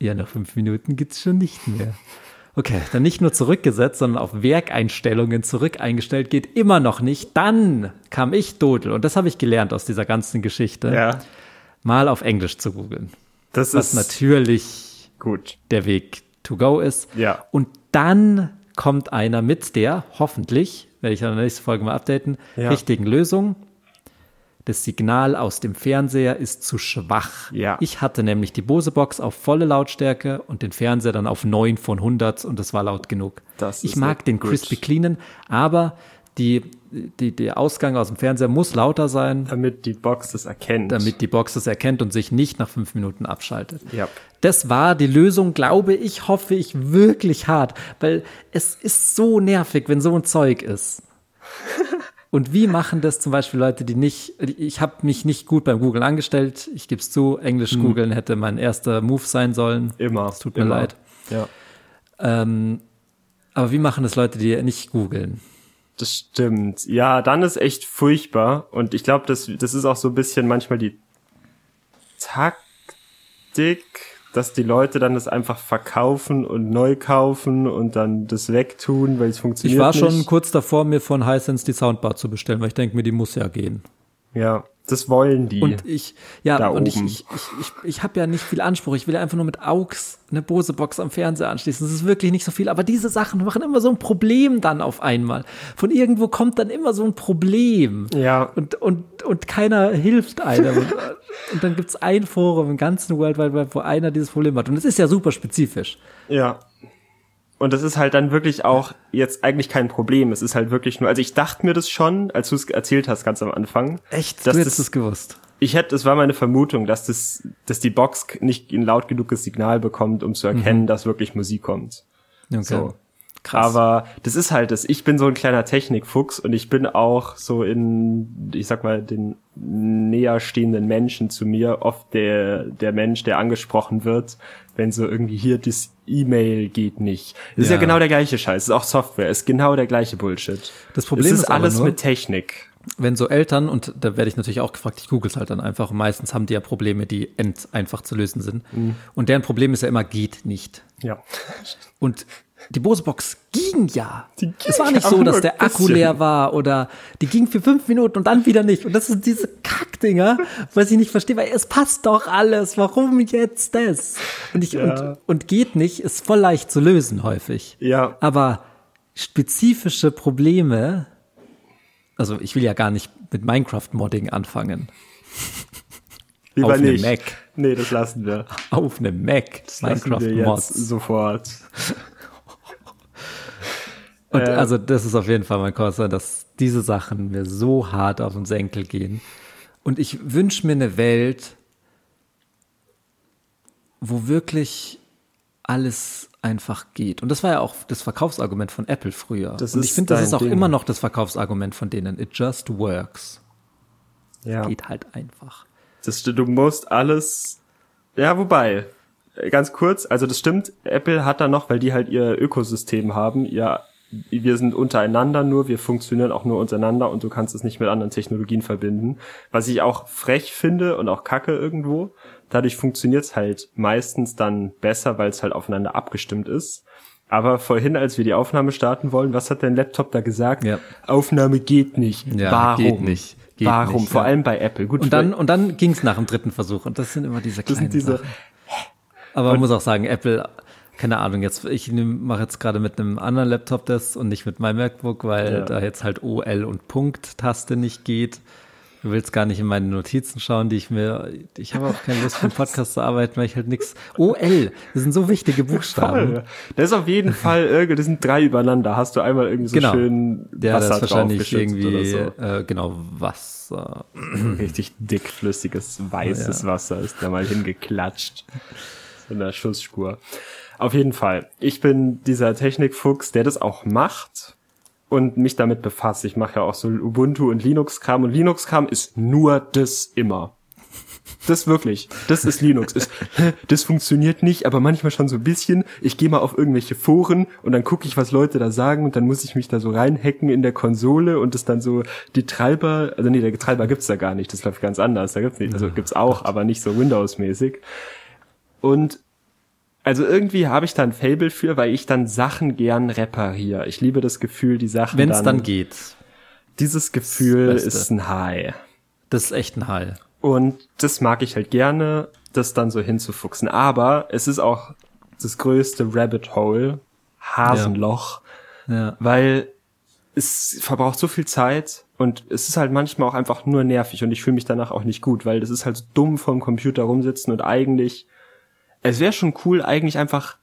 Ja, nach fünf Minuten gibt's schon nicht mehr. Okay, dann nicht nur zurückgesetzt, sondern auf Werkeinstellungen zurück eingestellt, geht immer noch nicht. Dann kam ich Dodel, und das habe ich gelernt aus dieser ganzen Geschichte, Ja. mal auf Englisch zu googeln. Das Was ist natürlich gut. der Weg to go ist. Ja. Und dann kommt einer mit der, hoffentlich, werde ich in der nächsten Folge mal updaten, Ja. richtigen Lösung. Das Signal aus dem Fernseher ist zu schwach. Ja. Ich hatte nämlich die Bose-Box auf volle Lautstärke und den Fernseher dann auf 9 von 100 und das war laut genug. Das ich mag den crispy cleanen, aber die, die, der Ausgang aus dem Fernseher muss lauter sein, Damit die Box das erkennt. damit die Box es erkennt und sich nicht nach fünf Minuten abschaltet. Ja. Das war die Lösung, glaube ich, hoffe ich wirklich hart, weil es ist so nervig, wenn so ein Zeug ist. Und wie machen das zum Beispiel Leute, die nicht, ich habe mich nicht gut beim Googlen angestellt, ich gebe es zu, Englisch googeln hätte mein erster Move sein sollen. Immer. Es tut mir immer. leid. Ja. Ähm, aber wie machen das Leute, die nicht googeln? Das stimmt. Ja, dann ist echt furchtbar. Und ich glaube, das, das ist auch so ein bisschen manchmal die Taktik, dass die Leute dann das einfach verkaufen und neu kaufen und dann das wegtun, weil es funktioniert Ich war nicht. schon kurz davor, mir von Hisense die Soundbar zu bestellen, weil ich denke mir, die muss ja gehen. Ja. Das wollen die. Und ich, ja, und ich, oben. ich, ich, ich, ich habe ja nicht viel Anspruch. Ich will einfach nur mit AUX eine Bose-Box am Fernseher anschließen. Das ist wirklich nicht so viel. Aber diese Sachen machen immer so ein Problem dann auf einmal. Von irgendwo kommt dann immer so ein Problem. Ja. Und, und, und keiner hilft einem. und, und dann gibt's ein Forum im ganzen World Wide Web, wo einer dieses Problem hat. Und es ist ja super spezifisch. Ja. Und das ist halt dann wirklich auch jetzt eigentlich kein Problem. Es ist halt wirklich nur, also ich dachte mir das schon, als du es erzählt hast ganz am Anfang. Echt? Dass du hättest das- es gewusst. Ich hätte, es war meine Vermutung, dass das, dass die Box nicht ein laut genuges Signal bekommt, um zu erkennen, dass wirklich Musik kommt. Okay. So. Krass. Aber das ist halt das. Ich bin so ein kleiner Technikfuchs und ich bin auch so in, ich sag mal, den näher stehenden Menschen zu mir oft der, der Mensch, der angesprochen wird, wenn so irgendwie hier das E-Mail geht nicht. Das ist ja Ja. genau der gleiche Scheiß. Das ist auch Software. Ist genau der gleiche Bullshit. Das Problem es ist, ist alles nur- mit Technik. wenn so Eltern, und da werde ich natürlich auch gefragt, ich google es halt dann einfach, meistens haben die ja Probleme, die end einfach zu lösen sind. Und deren Problem ist ja immer, geht nicht. Ja. Und die Bose-Box ging ja. Die es ging war nicht so, dass der Akku bisschen. leer war oder die ging für fünf Minuten und dann wieder nicht. Und das sind diese Kackdinger, was ich nicht verstehe, weil es passt doch alles. Warum jetzt das? Und, ich, Ja. und, und geht nicht, ist voll leicht zu lösen häufig. Ja. Aber spezifische Probleme, also ich will ja gar nicht mit Minecraft-Modding anfangen. Lieber Auf nicht. Mac. Nee, das lassen wir. Auf einem Mac. Das lassen wir jetzt Minecraft-Mods. sofort. Und Äh, also das ist auf jeden Fall mein Concern, dass diese Sachen mir so hart auf den Senkel gehen. Und ich wünsche mir eine Welt, wo wirklich alles einfach geht. Und das war ja auch das Verkaufsargument von Apple früher. Das Und ich finde, das ist auch Ding. immer noch das Verkaufsargument von denen. It just works. Ja. Geht halt einfach. Das, du musst alles. Ja, wobei, äh, ganz kurz, also das stimmt, Apple hat da noch, weil die halt ihr Ökosystem haben, ja, wir sind untereinander nur, wir funktionieren auch nur untereinander und du kannst es nicht mit anderen Technologien verbinden. Was ich auch frech finde und auch kacke irgendwo. Dadurch funktioniert es halt meistens dann besser, weil es halt aufeinander abgestimmt ist. Aber vorhin, als wir die Aufnahme starten wollen, was hat dein Laptop da gesagt? Ja. Aufnahme geht nicht. Ja, Warum? geht nicht. Geht Warum? nicht, Vor ja. allem bei Apple. Gut, Und dann, und dann ging es nach dem dritten Versuch. Und das sind immer diese kleinen diese, Sachen. Aber man muss auch sagen, Apple, keine Ahnung, jetzt ich mache jetzt gerade mit einem anderen Laptop das und nicht mit meinem MacBook, weil Ja. da jetzt halt OL und Punkt-Taste nicht geht. Du willst gar nicht in meine Notizen schauen, die ich mir. Ich habe auch keine Lust für einen Podcast zu arbeiten, weil ich halt nix. OL, das sind so wichtige Buchstaben. Voll. Das ist auf jeden Fall irgendwie, das sind drei übereinander. Hast du einmal irgendwie so Genau. schön Ja, das ist wahrscheinlich irgendwie oder äh, genau Wasser. so. Richtig dickflüssiges, weißes Ja. Wasser ist da mal hingeklatscht. So eine Schussspur. Auf jeden Fall. Ich bin dieser Technikfuchs, der das auch macht und mich damit befasst. Ich mache ja auch so Ubuntu und Linux-Kram und Linux-Kram ist nur das immer. Das wirklich. Das ist Linux. Ist, das funktioniert nicht, aber manchmal schon so ein bisschen. Ich gehe mal auf irgendwelche Foren und dann gucke ich, was Leute da sagen und dann muss ich mich da so reinhacken in der Konsole und das dann so die Treiber, also nee, der Treiber gibt's da gar nicht. Das läuft ganz anders. Da gibt's nicht, also gibt's auch, aber nicht so Windows-mäßig. Und also irgendwie habe ich da ein Fable für, weil ich dann Sachen gern repariere. Ich liebe das Gefühl, die Sachen Wenn es dann geht. Dieses Gefühl ist ein High. Das ist echt ein Hall. Und das mag ich halt gerne, das dann so hinzufuchsen. Aber es ist auch das größte Rabbit Hole, Hasenloch, Ja. weil es verbraucht so viel Zeit und es ist halt manchmal auch einfach nur nervig und ich fühle mich danach auch nicht gut, weil das ist halt so dumm vorm Computer rumsitzen und eigentlich, es wäre schon cool, eigentlich einfach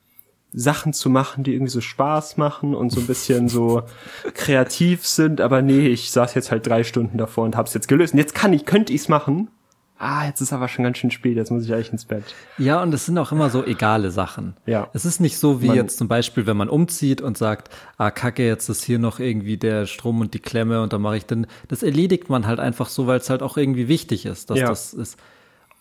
Sachen zu machen, die irgendwie so Spaß machen und so ein bisschen so kreativ sind, aber nee, ich saß jetzt halt drei Stunden davor und hab's jetzt gelöst. Und jetzt kann ich, könnte ich's machen. Ah, jetzt ist aber schon ganz schön spät, jetzt muss ich eigentlich ins Bett. Ja, und es sind auch immer so egale Sachen. Ja. Es ist nicht so wie Man- jetzt zum Beispiel, wenn man umzieht und sagt, ah, kacke, jetzt ist hier noch irgendwie der Strom und die Klemme und dann mache ich dann, das erledigt man halt einfach so, weil es halt auch irgendwie wichtig ist, dass Ja. das ist.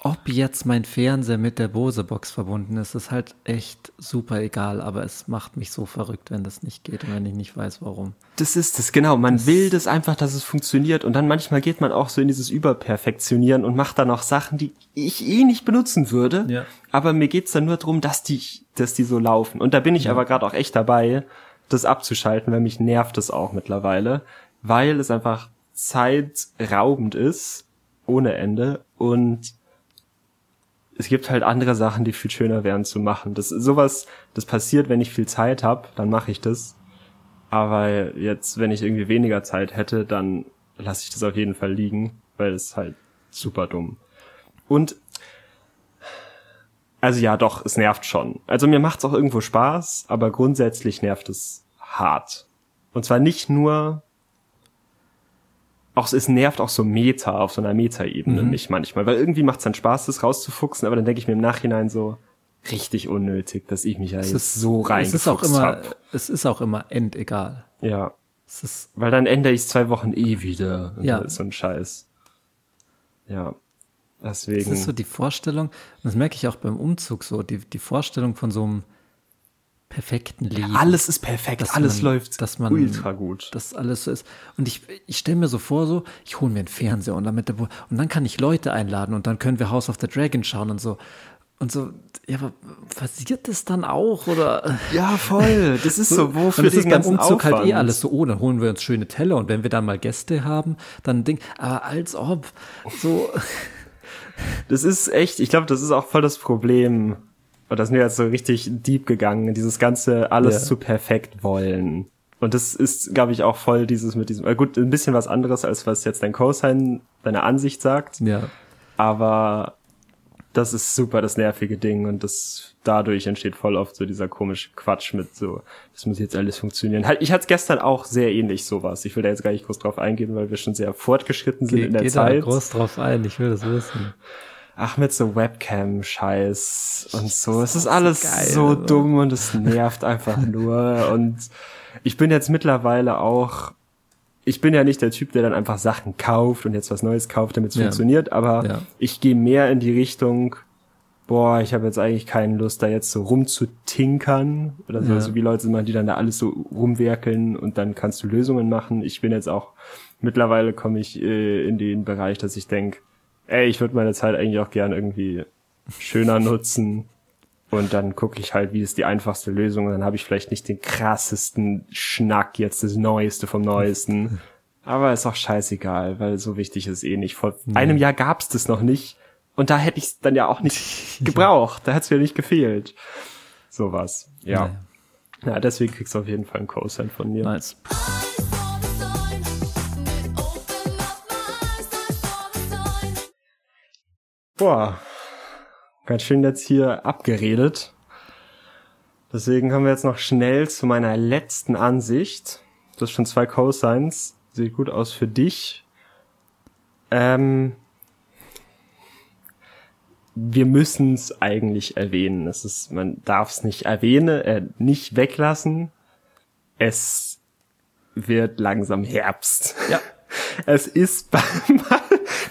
Ob jetzt mein Fernseher mit der Bose-Box verbunden ist, ist halt echt super egal, aber es macht mich so verrückt, wenn das nicht geht und wenn ich nicht weiß, warum. Das ist es, genau. Man will das einfach, dass es funktioniert. Und dann manchmal geht man auch so in dieses Überperfektionieren und macht dann auch Sachen, die ich eh nicht benutzen würde. Ja. Aber mir geht's dann nur darum, dass die, dass die so laufen. Und da bin ich aber gerade auch echt dabei, das abzuschalten, weil mich nervt es auch mittlerweile, weil es einfach zeitraubend ist ohne Ende und es gibt halt andere Sachen, die viel schöner wären zu machen. Das sowas, das passiert, wenn ich viel Zeit habe, dann mache ich das. Aber jetzt, wenn ich irgendwie weniger Zeit hätte, dann lasse ich das auf jeden Fall liegen, weil es halt super dumm. Und also ja, doch, es nervt schon. Also mir macht's auch irgendwo Spaß, aber grundsätzlich nervt es hart. Und zwar nicht nur auch es nervt auch so Meta auf so einer Meta-Ebene Mhm. mich manchmal, weil irgendwie macht's dann Spaß, das rauszufuchsen, aber dann denke ich mir im Nachhinein so richtig unnötig, dass ich mich ja Es jetzt ist so rein Es ist auch immer, hab. es ist auch immer endegal. Ja, Es ist, weil dann ändere ich zwei Wochen eh wieder. Ja. das so ein Scheiß. Ja, es deswegen. ist so die Vorstellung, und das merke ich auch beim Umzug so, die, die Vorstellung von so einem perfekten Leben. alles ist perfekt, dass alles man- läuft dass man- ultra gut. dass alles so ist. Und ich, ich stelle mir so vor, so, ich hole mir einen Fernseher und, damit und dann kann ich Leute einladen und dann können wir House of the Dragon schauen und so. Und so, ja, aber passiert das dann auch? Oder? Ja, voll. Das ist so, wofür und es ist beim Umzug halt eh Aufwand? alles so, oh, dann holen wir uns schöne Teller und wenn wir dann mal Gäste haben, dann Ding, aber als ob, so, Das ist echt, ich glaube, das ist auch voll das Problem. Und das sind wir jetzt so richtig deep gegangen, dieses ganze alles Ja. zu perfekt wollen. Und das ist, glaube ich, auch voll dieses mit diesem, äh, gut, ein bisschen was anderes, als was jetzt dein Cosine, deine Ansicht sagt. ja. Aber das ist super das nervige Ding und das dadurch entsteht voll oft so dieser komische Quatsch mit so, das muss jetzt alles funktionieren. Halt, ich hatte es gestern auch sehr ähnlich sowas. Ich will da jetzt gar nicht groß drauf eingehen, weil wir schon sehr fortgeschritten sind Geh, in der geh da Zeit. groß drauf ein, ich will das wissen. Ach, mit so Webcam-Scheiß und so. Es ist alles geil, so also. dumm und es nervt einfach nur. Und ich bin jetzt mittlerweile auch, ich bin ja nicht der Typ, der dann einfach Sachen kauft und jetzt was Neues kauft, damit es Ja. funktioniert, aber Ja. ich gehe mehr in die Richtung, boah, ich habe jetzt eigentlich keine Lust, da jetzt so rumzutinkern oder so, Ja. so wie Leute machen, die dann da alles so rumwerkeln und dann kannst du Lösungen machen. Ich bin jetzt auch, mittlerweile komme ich äh, in den Bereich, dass ich denk, ey, ich würde meine Zeit eigentlich auch gern irgendwie schöner nutzen. Und dann gucke ich halt, wie ist die einfachste Lösung. Und dann habe ich vielleicht nicht den krassesten Schnack, jetzt das Neueste vom Neuesten. Aber ist auch scheißegal, weil so wichtig ist eh nicht. Vor einem Jahr gab's das noch nicht. Und da hätte ich es dann ja auch nicht gebraucht. Da hätte es mir nicht gefehlt. Sowas. Ja. Ja, deswegen kriegst du auf jeden Fall einen Cosine von mir. Nice. Boah, ganz schön jetzt hier abgeredet. Deswegen kommen wir jetzt noch schnell zu meiner letzten Ansicht. Das ist schon zwei Cosines. Sieht gut aus für dich. Ähm, wir müssen es eigentlich erwähnen. Es ist, man darf es nicht erwähnen, äh, nicht weglassen. Es wird langsam Herbst. Ja. Es ist mal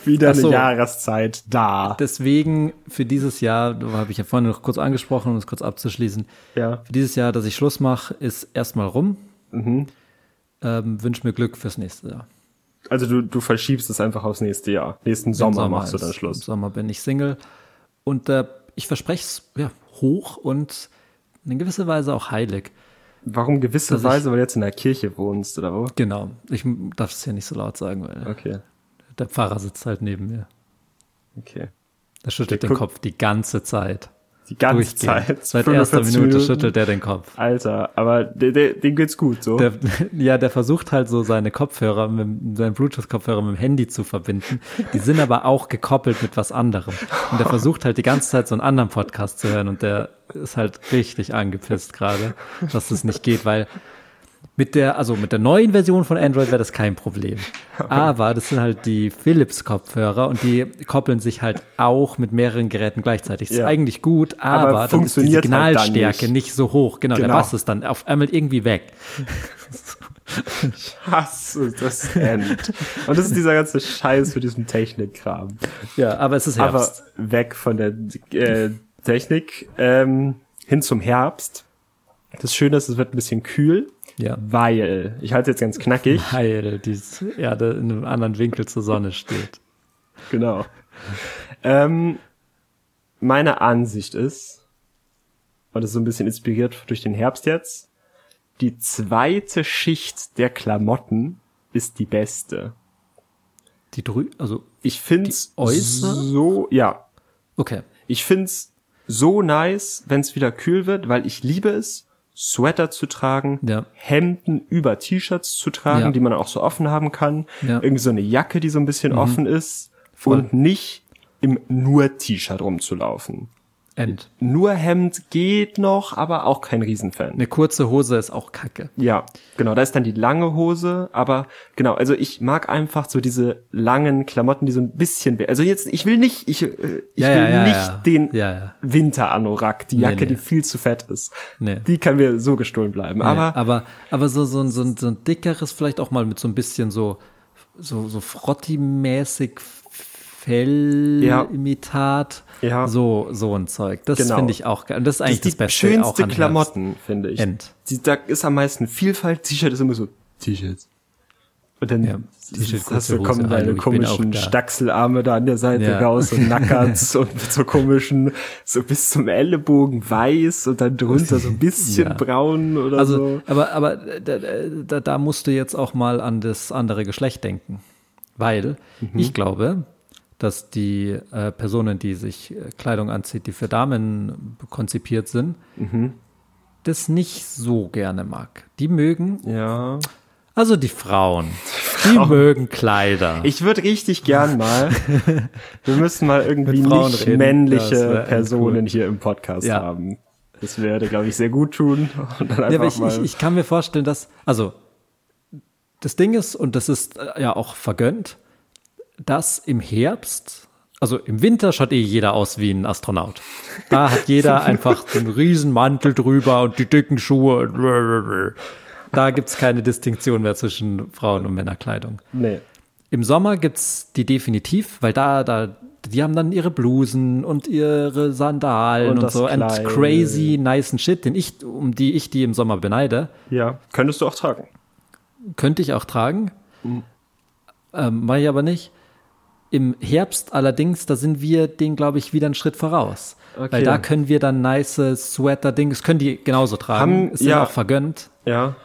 wieder so. eine Jahreszeit da. Deswegen für dieses Jahr, da habe ich ja vorhin noch kurz angesprochen, um es kurz abzuschließen, Ja. für dieses Jahr, dass ich Schluss mache, ist erstmal rum. Mhm. Ähm, Wünsche mir Glück fürs nächste Jahr. Also du, du verschiebst es einfach aufs nächste Jahr. Nächsten Sommer, machst du dann Schluss. Im Sommer bin ich Single. Und äh, ich verspreche es ja, hoch und in gewisser Weise auch heilig. Warum gewisse Dass ich- Weise, weil du jetzt in der Kirche wohnst, oder wo? Genau. Ich darf es hier nicht so laut sagen, weil Okay, der Pfarrer sitzt halt neben mir. okay. Der schüttelt Der den Kopf die ganze Zeit. Die ganze. Zeit. Seit erster 45 Minute Minuten. schüttelt er den Kopf. Alter, aber der, der, dem geht's gut, so. Der, ja, der versucht halt so seine Kopfhörer, mit, seinen Bluetooth-Kopfhörer mit dem Handy zu verbinden. Die sind aber auch gekoppelt mit was anderem. Und der versucht halt die ganze Zeit so einen anderen Podcast zu hören und der ist halt richtig angepisst gerade, dass das nicht geht, weil mit der, also mit der neuen Version von Android wäre das kein Problem. Aber das sind halt die Philips-Kopfhörer und die koppeln sich halt auch mit mehreren Geräten gleichzeiig. Das Ja. ist eigentlich gut, Aber aber, dann ist die halt Signalstärke nicht. nicht. so hoch. Genau, Genau. der Bass ist dann auf einmal irgendwie weg. hasse das End. Und das ist dieser ganze Scheiß für diesen Technikkram. Ja, aber es ist Herbst. Aber weg von der äh, Technik ähm, hin zum Herbst. Das Schöne ist, es wird ein bisschen kühl, ja. weil, ich halte jetzt ganz knackig, Weil die Erde in einem anderen Winkel zur Sonne steht. Genau. Ähm, meine Ansicht ist, und das ist so ein bisschen inspiriert durch den Herbst jetzt, die zweite Schicht der Klamotten ist die beste. Die drü also, Ich find's Die äußere? so, ja. okay. Ich find's so nice, wenn's wieder kühl wird, weil ich liebe es, Sweater zu tragen, Ja. Hemden über T-Shirts zu tragen, Ja. die man auch so offen haben kann, Ja. Mhm. irgendwie so eine Jacke, die so ein bisschen offen ist Voll. und nicht im nur T-Shirt rumzulaufen. End. Nur Hemd geht noch, aber auch kein Riesenfan. Eine kurze Hose ist auch kacke. Ja, genau, da ist dann die lange Hose, aber genau, also ich mag einfach so diese langen Klamotten, die so ein bisschen, also jetzt, ich will nicht, ich, äh, ich Ja, will ja, nicht ja. den Ja. Winteranorak, die Nee, Jacke, nee. die viel zu fett ist. Nee. Die kann mir so gestohlen bleiben, Nee, aber, aber, aber so, so, ein- so, ein- so ein dickeres, vielleicht auch mal mit so ein bisschen so, so, so Frotti-mäßig Fellimitat. Ja. So, so ein Zeug. Das Genau. finde ich auch geil. Das ist das eigentlich das, die Beste auch schönste Klamotten, finde ich. End. Die, da ist am meisten Vielfalt, T-Shirt ist immer so, T-Shirts. Und dann Ja, hast du, kommen deine auch komischen da. Stachselarme da an der Seite Ja. raus und nackert's und mit so komischen, so bis zum Ellenbogen weiß und dann drunter so ein bisschen Ja. braun oder Also, so. aber, aber da, da, da musst du jetzt auch mal an das andere Geschlecht denken. Weil Mhm. ich glaube, dass die äh, Personen, die sich äh, Kleidung anzieht, die für Damen konzipiert sind, Mhm. das nicht so gerne mag. Die mögen, Ja. also die Frauen, die mögen Kleider. Ich würde richtig gern mal, wir müssen mal irgendwie Frauen nicht reden, männliche Personen cool. hier im Podcast Ja. haben. Das würde, glaube ich, sehr gut tun. Ja, ich, ich, ich kann mir vorstellen, dass, also das Ding ist, und das ist äh, ja auch vergönnt, dass im Herbst, also im Winter schaut eh jeder aus wie ein Astronaut. Da hat jeder einfach einen riesen Mantel drüber und die dicken Schuhe. Da gibt's keine Distinktion mehr zwischen Frauen- und Männerkleidung. nee. Im Sommer gibt's die definitiv, weil da, da, die haben dann ihre Blusen und ihre Sandalen Und und, so and Kleid. crazy nice Shit, den ich, um die ich die im Sommer beneide, Ja, könntest du auch tragen. könnte ich auch tragen. Mhm. Ähm, Mache ich aber nicht. Im Herbst allerdings, da sind wir den, glaube ich, wieder einen Schritt voraus. Okay. Weil da können wir dann nice Sweater-Dings, können die genauso tragen. Haben- ist ja. auch vergönnt. Ja.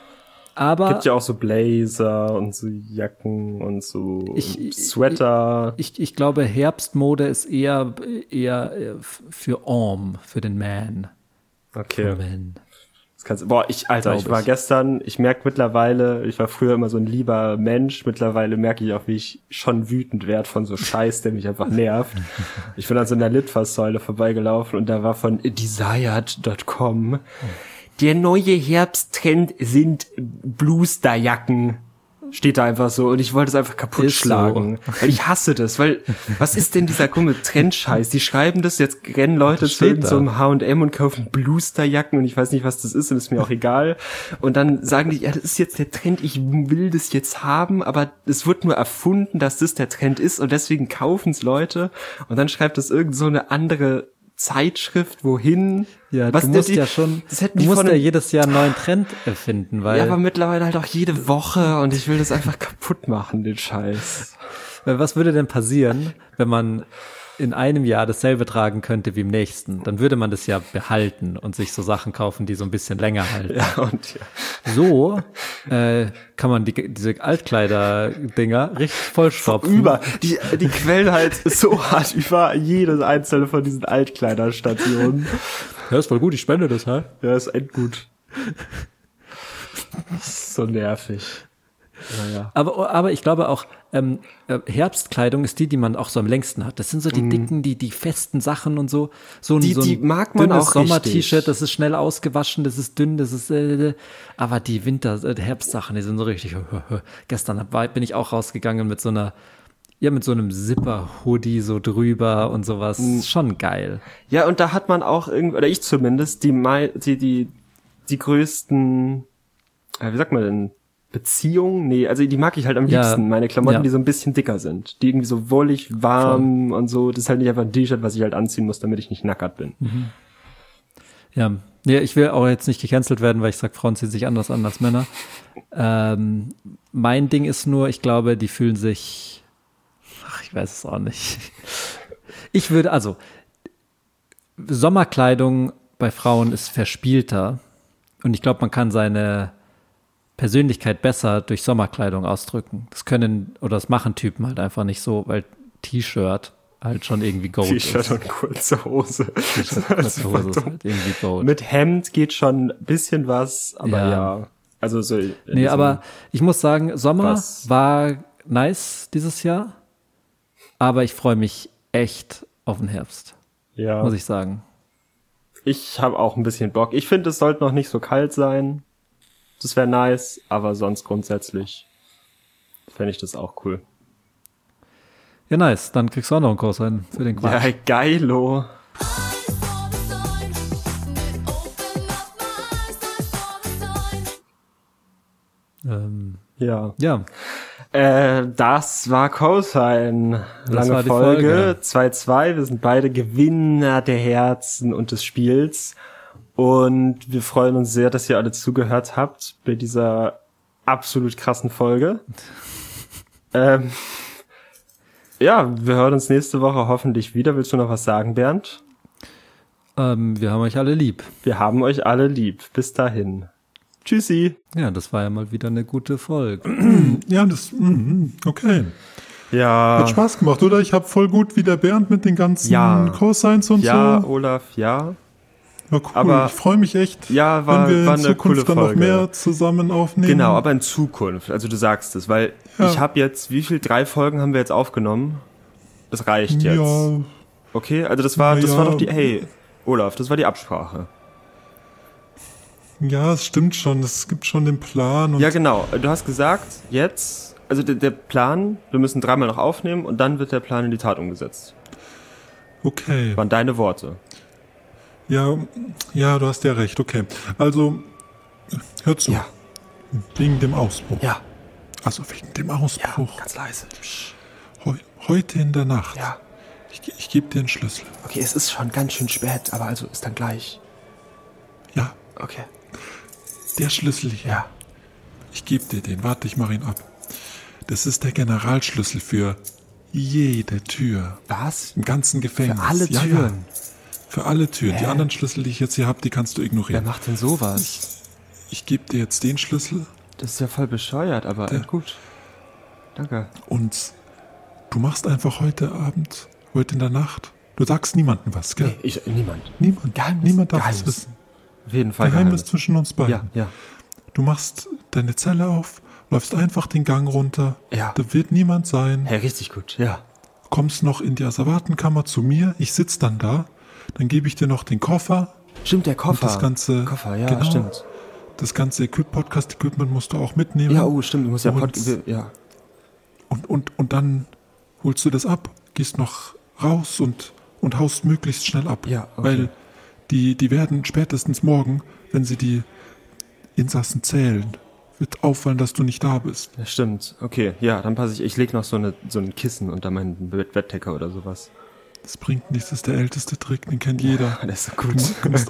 Aber Gibt ja auch so Blazer und so Jacken und so Ich- ich- Sweater. ich, ich glaube, Herbstmode ist eher, eher äh, für Orm, für den Man. okay. Man. Das kannst, boah, ich, Alter, Glaub ich war ich. gestern, ich merke mittlerweile, ich war früher immer so ein lieber Mensch, mittlerweile merke ich auch, wie ich schon wütend werde von so Scheiß, der mich einfach nervt. Ich bin an so einer Litfaßsäule vorbeigelaufen und da war von desired.com der neue Herbsttrend sind Blusterjacken. Steht da einfach so und ich wollte es einfach kaputt Ist so. schlagen. Weil ich hasse das, weil was ist denn dieser komische Trendscheiß? Die schreiben das, jetzt rennen Leute zu irgendeinem da. H&M und kaufen Blusterjacken und ich weiß nicht, was das ist und ist mir auch egal. Und dann sagen die, ja, das ist jetzt der Trend, ich will das jetzt haben, aber es wird nur erfunden, dass das der Trend ist und deswegen kaufen es Leute und dann schreibt das irgend so eine andere Zeitschrift, wohin. Ja, was du musst die- ja schon, das hätten du musst ja jedes Jahr einen neuen Trend erfinden, weil, ja, aber mittlerweile halt auch jede Woche und ich will das einfach kaputt machen, den Scheiß. weil was würde denn passieren, wenn man in einem Jahr dasselbe tragen könnte wie im nächsten? Dann würde man das ja behalten und sich so Sachen kaufen, die so ein bisschen länger halten. Ja, und ja. So äh, kann man die, diese Altkleider-Dinger richtig vollstopfen. über, die, die quellen halt so hart über jede einzelne von diesen Altkleiderstationen. Ja, ist voll gut, ich spende das, halt. Ja, ist endgut. So nervig. Naja. Aber, aber ich glaube auch, ähm, äh, Herbstkleidung ist die, die man auch so am längsten hat. Das sind so die dicken, die, die festen Sachen und so. So ein. Die- so ein die mag man dünnes auch Sommer-T-Shirt, das ist schnell ausgewaschen, das ist dünn, das ist, äh, aber die Winter-, äh, Herbstsachen, die sind so richtig, gestern hab- bin ich auch rausgegangen mit so einer, ja, mit so einem Zipper-Hoodie so drüber und sowas. Ist Schon geil. Ja, und da hat man auch irgendwie, oder ich zumindest, die, die, die, die größten, äh, wie sagt man denn, Beziehungen? Nee, also die mag ich halt am Ja, liebsten. Meine Klamotten, ja. die so ein bisschen dicker sind. Die irgendwie so wollig, warm und so. Das ist halt nicht einfach ein T-Shirt, was ich halt anziehen muss, damit ich nicht nackert bin. Ja, nee, ich will auch jetzt nicht gecancelt werden, weil ich sage, Frauen ziehen sich anders an als Männer. Ähm, mein Ding ist nur, ich glaube, die fühlen sich, ach, ich weiß es auch nicht. Ich würde, also, Sommerkleidung bei Frauen ist verspielter und ich glaube, man kann seine Persönlichkeit besser durch Sommerkleidung ausdrücken. Das können oder das machen Typen halt einfach nicht so, weil T-Shirt halt schon irgendwie Gold T-Shirt ist. und kurze Hose. T-Shirt, ist kurze Hose ist voll halt irgendwie Gold. Mit Hemd geht schon ein bisschen was, aber Ja. ja. Also so. Nee, aber ich muss sagen, Sommer Was? war nice dieses Jahr, aber ich freue mich echt auf den Herbst, ja. muss ich sagen. Ich habe auch ein bisschen Bock. Ich finde, es sollte noch nicht so kalt sein. Das wäre nice, aber sonst grundsätzlich fände ich das auch cool. Ja, nice. Dann kriegst du auch noch einen Kurs rein für den Quatsch. Ja, geilo. Ähm, Ja. ja, Äh, das war Cosine. Lange war. Folge. 2-2. Wir sind beide Gewinner der Herzen und des Spiels. Und wir freuen uns sehr, dass ihr alle zugehört habt bei dieser absolut krassen Folge. ähm, ja, wir hören uns nächste Woche hoffentlich wieder. Willst du noch was sagen, Bernd? ähm, wir haben euch alle lieb. Wir haben euch alle lieb. Bis dahin. Tschüssi. Ja, das war ja mal wieder eine gute Folge. Ja, das, mhm, okay. Ja. Hat Spaß gemacht, oder? Ich habe voll gut wie der Bernd mit den ganzen Ja. Cosines und Ja, so. Olaf, ja. Ja, cool. aber- ich freue mich echt, Ja, war, wenn wir war in Zukunft dann noch mehr zusammen aufnehmen. Genau, aber in Zukunft. Also du sagst es, weil Ja. ich habe jetzt, wie viel? Drei Folgen haben wir jetzt aufgenommen? Das reicht jetzt. Ja, Okay, also das war, das war doch die, hey, Olaf, das war die Absprache. ja, es stimmt schon. Es gibt schon den Plan. Ja, genau. Du hast gesagt, jetzt, also der, der Plan, wir müssen dreimal noch aufnehmen und dann wird der Plan in die Tat umgesetzt. okay. Waren deine Worte. Ja, ja, du hast ja recht. Okay. Also, hör zu. Ja. Wegen dem Ausbruch. Ja, Also wegen dem Ausbruch. ganz leise. Heu, heute in der Nacht. Ja. Ich, ich gebe dir einen Schlüssel. Okay, es ist schon ganz schön spät, aber also ist dann gleich. Ja, Okay. der Schlüssel hier. Ja. Ich gebe dir den. Warte, ich mache ihn ab. Das ist der Generalschlüssel für jede Tür Was? im ganzen Gefängnis. Für alle Ja, Türen? Ja, für alle Türen. Die Hä? anderen Schlüssel, die ich jetzt hier habe, die kannst du Wer ignorieren. macht denn sowas? Ich gebe dir jetzt den Schlüssel Das ist ja voll bescheuert, aber Der- gut. Danke. und du machst einfach heute Abend, heute in der Nacht. Du sagst niemandem was, gell? Nee, ich, niemand. Niemand. Geheimnis, Niemand darf Geheimnis. es wissen. Auf jeden Fall Geheimnis zwischen uns beiden. Ja, ja. Du machst deine Zelle auf, läufst einfach den Gang runter. Ja. Da wird niemand sein. Hey, richtig gut, ja. Kommst noch in die Asservatenkammer zu mir. Ich sitz dann da. Dann gebe ich dir noch den Koffer. Stimmt, der Koffer. das ganze- Koffer, ja, genau. stimmt. Das ganze Equip Podcast-Equipment musst du auch mitnehmen. Ja, oh, stimmt, du musst ja Und- Pod ja. und, und, und dann holst du das ab, gehst noch raus und, und haust möglichst schnell ab. Ja, okay. Weil die, die werden spätestens morgen, wenn sie die Insassen zählen, wird auffallen, dass du nicht da bist. Ja, stimmt. Okay, ja, dann passe ich. Ich leg noch so, eine, so ein Kissen unter meinen Bett Bettdecker oder sowas. Das bringt nichts, das ist der älteste Trick, den kennt jeder. Das ist so gut. du musst-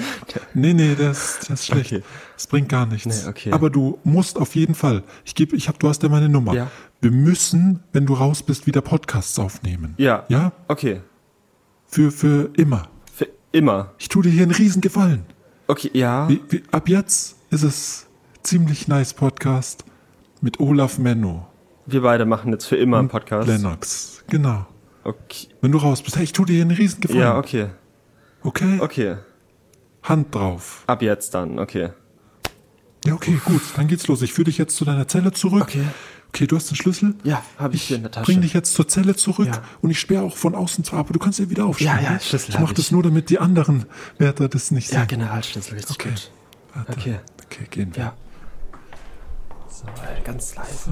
nee, nee, das, das ist schlecht. Okay. Das bringt gar nichts. Nee, okay. Aber du musst auf jeden Fall, ich gebe, ich hab, du hast ja meine Nummer. Ja. Wir müssen, wenn du raus bist, wieder Podcasts aufnehmen. Ja. Ja? Okay. Für, für immer. Für immer. Ich tue dir hier einen riesen Gefallen. Okay, ja. Wie, wie, ab jetzt ist es ziemlich nice Podcast mit Olaf Menno. Wir beide machen jetzt für immer einen Podcast. Lennox. Genau. Okay. Wenn du raus bist, hey, ich tue dir hier einen riesen Gefallen. Ja, okay. Okay? Okay. Hand drauf. Ab jetzt dann, okay. Ja, okay, gut. Dann geht's los. Ich führe dich jetzt zu deiner Zelle zurück. Okay. Okay, du hast den Schlüssel. Ja, habe ich Ich hier in der Tasche. bring dich jetzt zur Zelle zurück Ja. und ich sperre auch von außen zwar, aber du kannst ja wieder aufstehen. Ja, ja? Schlüssel Ich hab mache das ich. nur, damit die anderen Wärter das nicht ja, sehen. Generalschlüssel, richtig Okay. gut. Warte. Okay. Okay, gehen wir. Ja. So, ganz leise. So,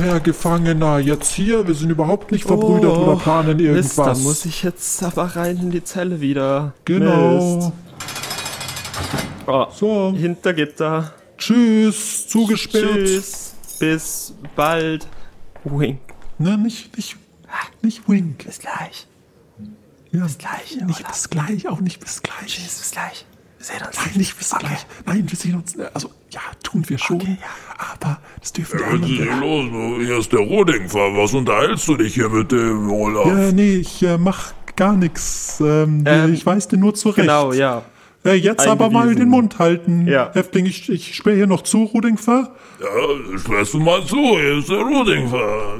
Herr Gefangener, jetzt hier. Wir sind überhaupt nicht verbrüdert oder planen Oh, Mist, da irgendwas. muss ich jetzt aber rein in die Zelle wieder. Genau. Oh, So, hinter Gitter. tschüss, zugesperrt. Tschüss. Bis bald. Wink. Ne, nicht, nicht, nicht wink. Bis gleich. Ja, Bis gleich, nicht bis gleich, auch nicht bis gleich. Tschüss, bis gleich. Wir sehen uns. Nein, nicht bis gleich. Nein, wir sehen uns. Also, ja, tun wir schon. Okay, Aber das dürfen Was ist anderen. hier los? Hier ist der Rodingfer. Was unterhältst du dich hier mit dem Olaf? Ja, nee, ich äh, mach gar nichts. Ähm, Ähm, ich weiß dir nur zurecht. Genau, ja. Äh, jetzt aber mal den Mund halten. Ja. Häftling, ich, ich sperre hier noch zu, Rudingfer. Ja, sperrst du mal zu, hier ist der Rodingfer.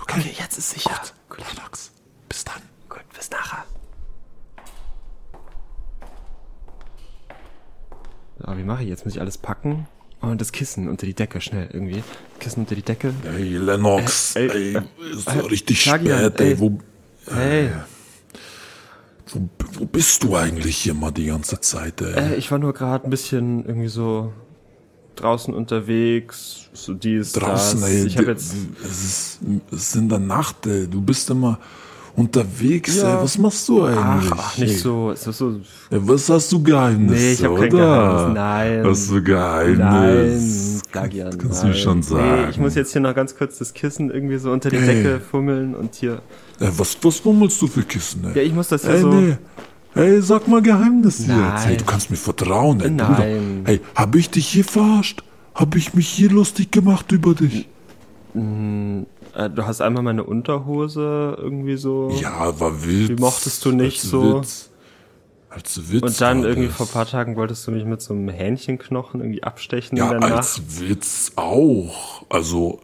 Okay, jetzt ist sicher. gut. Lennox, bis dann. Gut, bis nachher. So, wie mache ich jetzt? Muss ich alles packen? Und das Kissen unter die Decke, schnell irgendwie. Kissen unter die Decke. Hey, Lennox, Äh, ey, äh, ist äh, richtig spät, ey. ey. Wo, Hey, wo, wo bist du eigentlich hier mal die ganze Zeit, ey? äh, ich war nur gerade ein bisschen irgendwie so draußen unterwegs, so dies, Draußen, das. ey. Ich habe jetzt es, ist, es ist in der Nacht, ey. Du bist immer unterwegs, Ja. ey. Was machst du eigentlich? Ach, ach, nicht ey? so, ist so. Ja, was hast du Geheimnisse, Nee, ich hab kein? Geheimnis, nein. Hast du Geheimnis? Nein, Plagian. Kannst nein. du schon sagen. Nee, ich muss jetzt hier noch ganz kurz das Kissen irgendwie so unter die Ey. Decke fummeln und hier. Ey, was, was wummelst du für Kissen, ey? Ja, ich muss das ja Ey, so. nee. Hey, sag mal Geheimnisse Nein. jetzt. Hey, du kannst mir vertrauen, ey, Nein. Bruder. Hey, hab ich dich hier verarscht? Hab ich mich hier lustig gemacht über dich? Äh, du hast einmal meine Unterhose irgendwie so. Ja, war Witz. Die mochtest du nicht als so. Witz. Als Witz. Und dann irgendwie das. vor ein paar Tagen wolltest du mich mit so einem Hähnchenknochen irgendwie abstechen Ja, in der Nacht. als Witz auch. Also,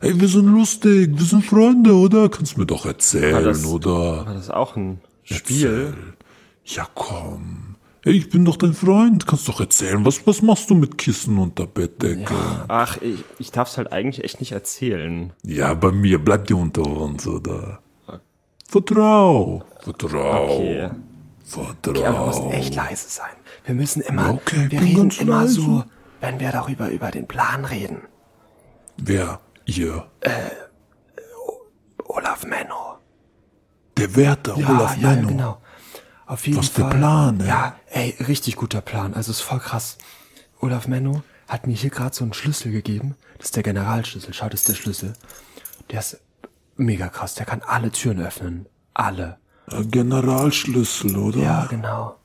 ey, wir sind lustig, wir sind Freunde, oder? Kannst mir doch erzählen, War das- oder? War das auch ein Spiel? Erzähl. Ja, komm. Ey, ich bin doch dein Freund. Kannst doch erzählen. Was, was machst du mit Kissen unter Bettdecke? Ach, ich, ich darf es halt eigentlich echt nicht erzählen. Ja, bei mir bleibt die unter uns, oder? Vertrau. Vertrau. Okay. Vertrau. Aber du musst echt leise sein. Wir müssen immer, Okay, wir reden immer leise. so, wenn wir darüber über den Plan reden. Wer? Ihr? Olaf Menno. Der Wärter, Olaf ja, Menno. genau. Auf jeden Was für Fall. Plan, ey. Ja, ey, richtig guter Plan. Also ist voll krass. Olaf Menno hat mir hier gerade so einen Schlüssel gegeben. Das ist der Generalschlüssel. Schau, das ist der Schlüssel. Der ist mega krass. Der kann alle Türen öffnen. Alle. Generalschlüssel, oder? Ja, genau.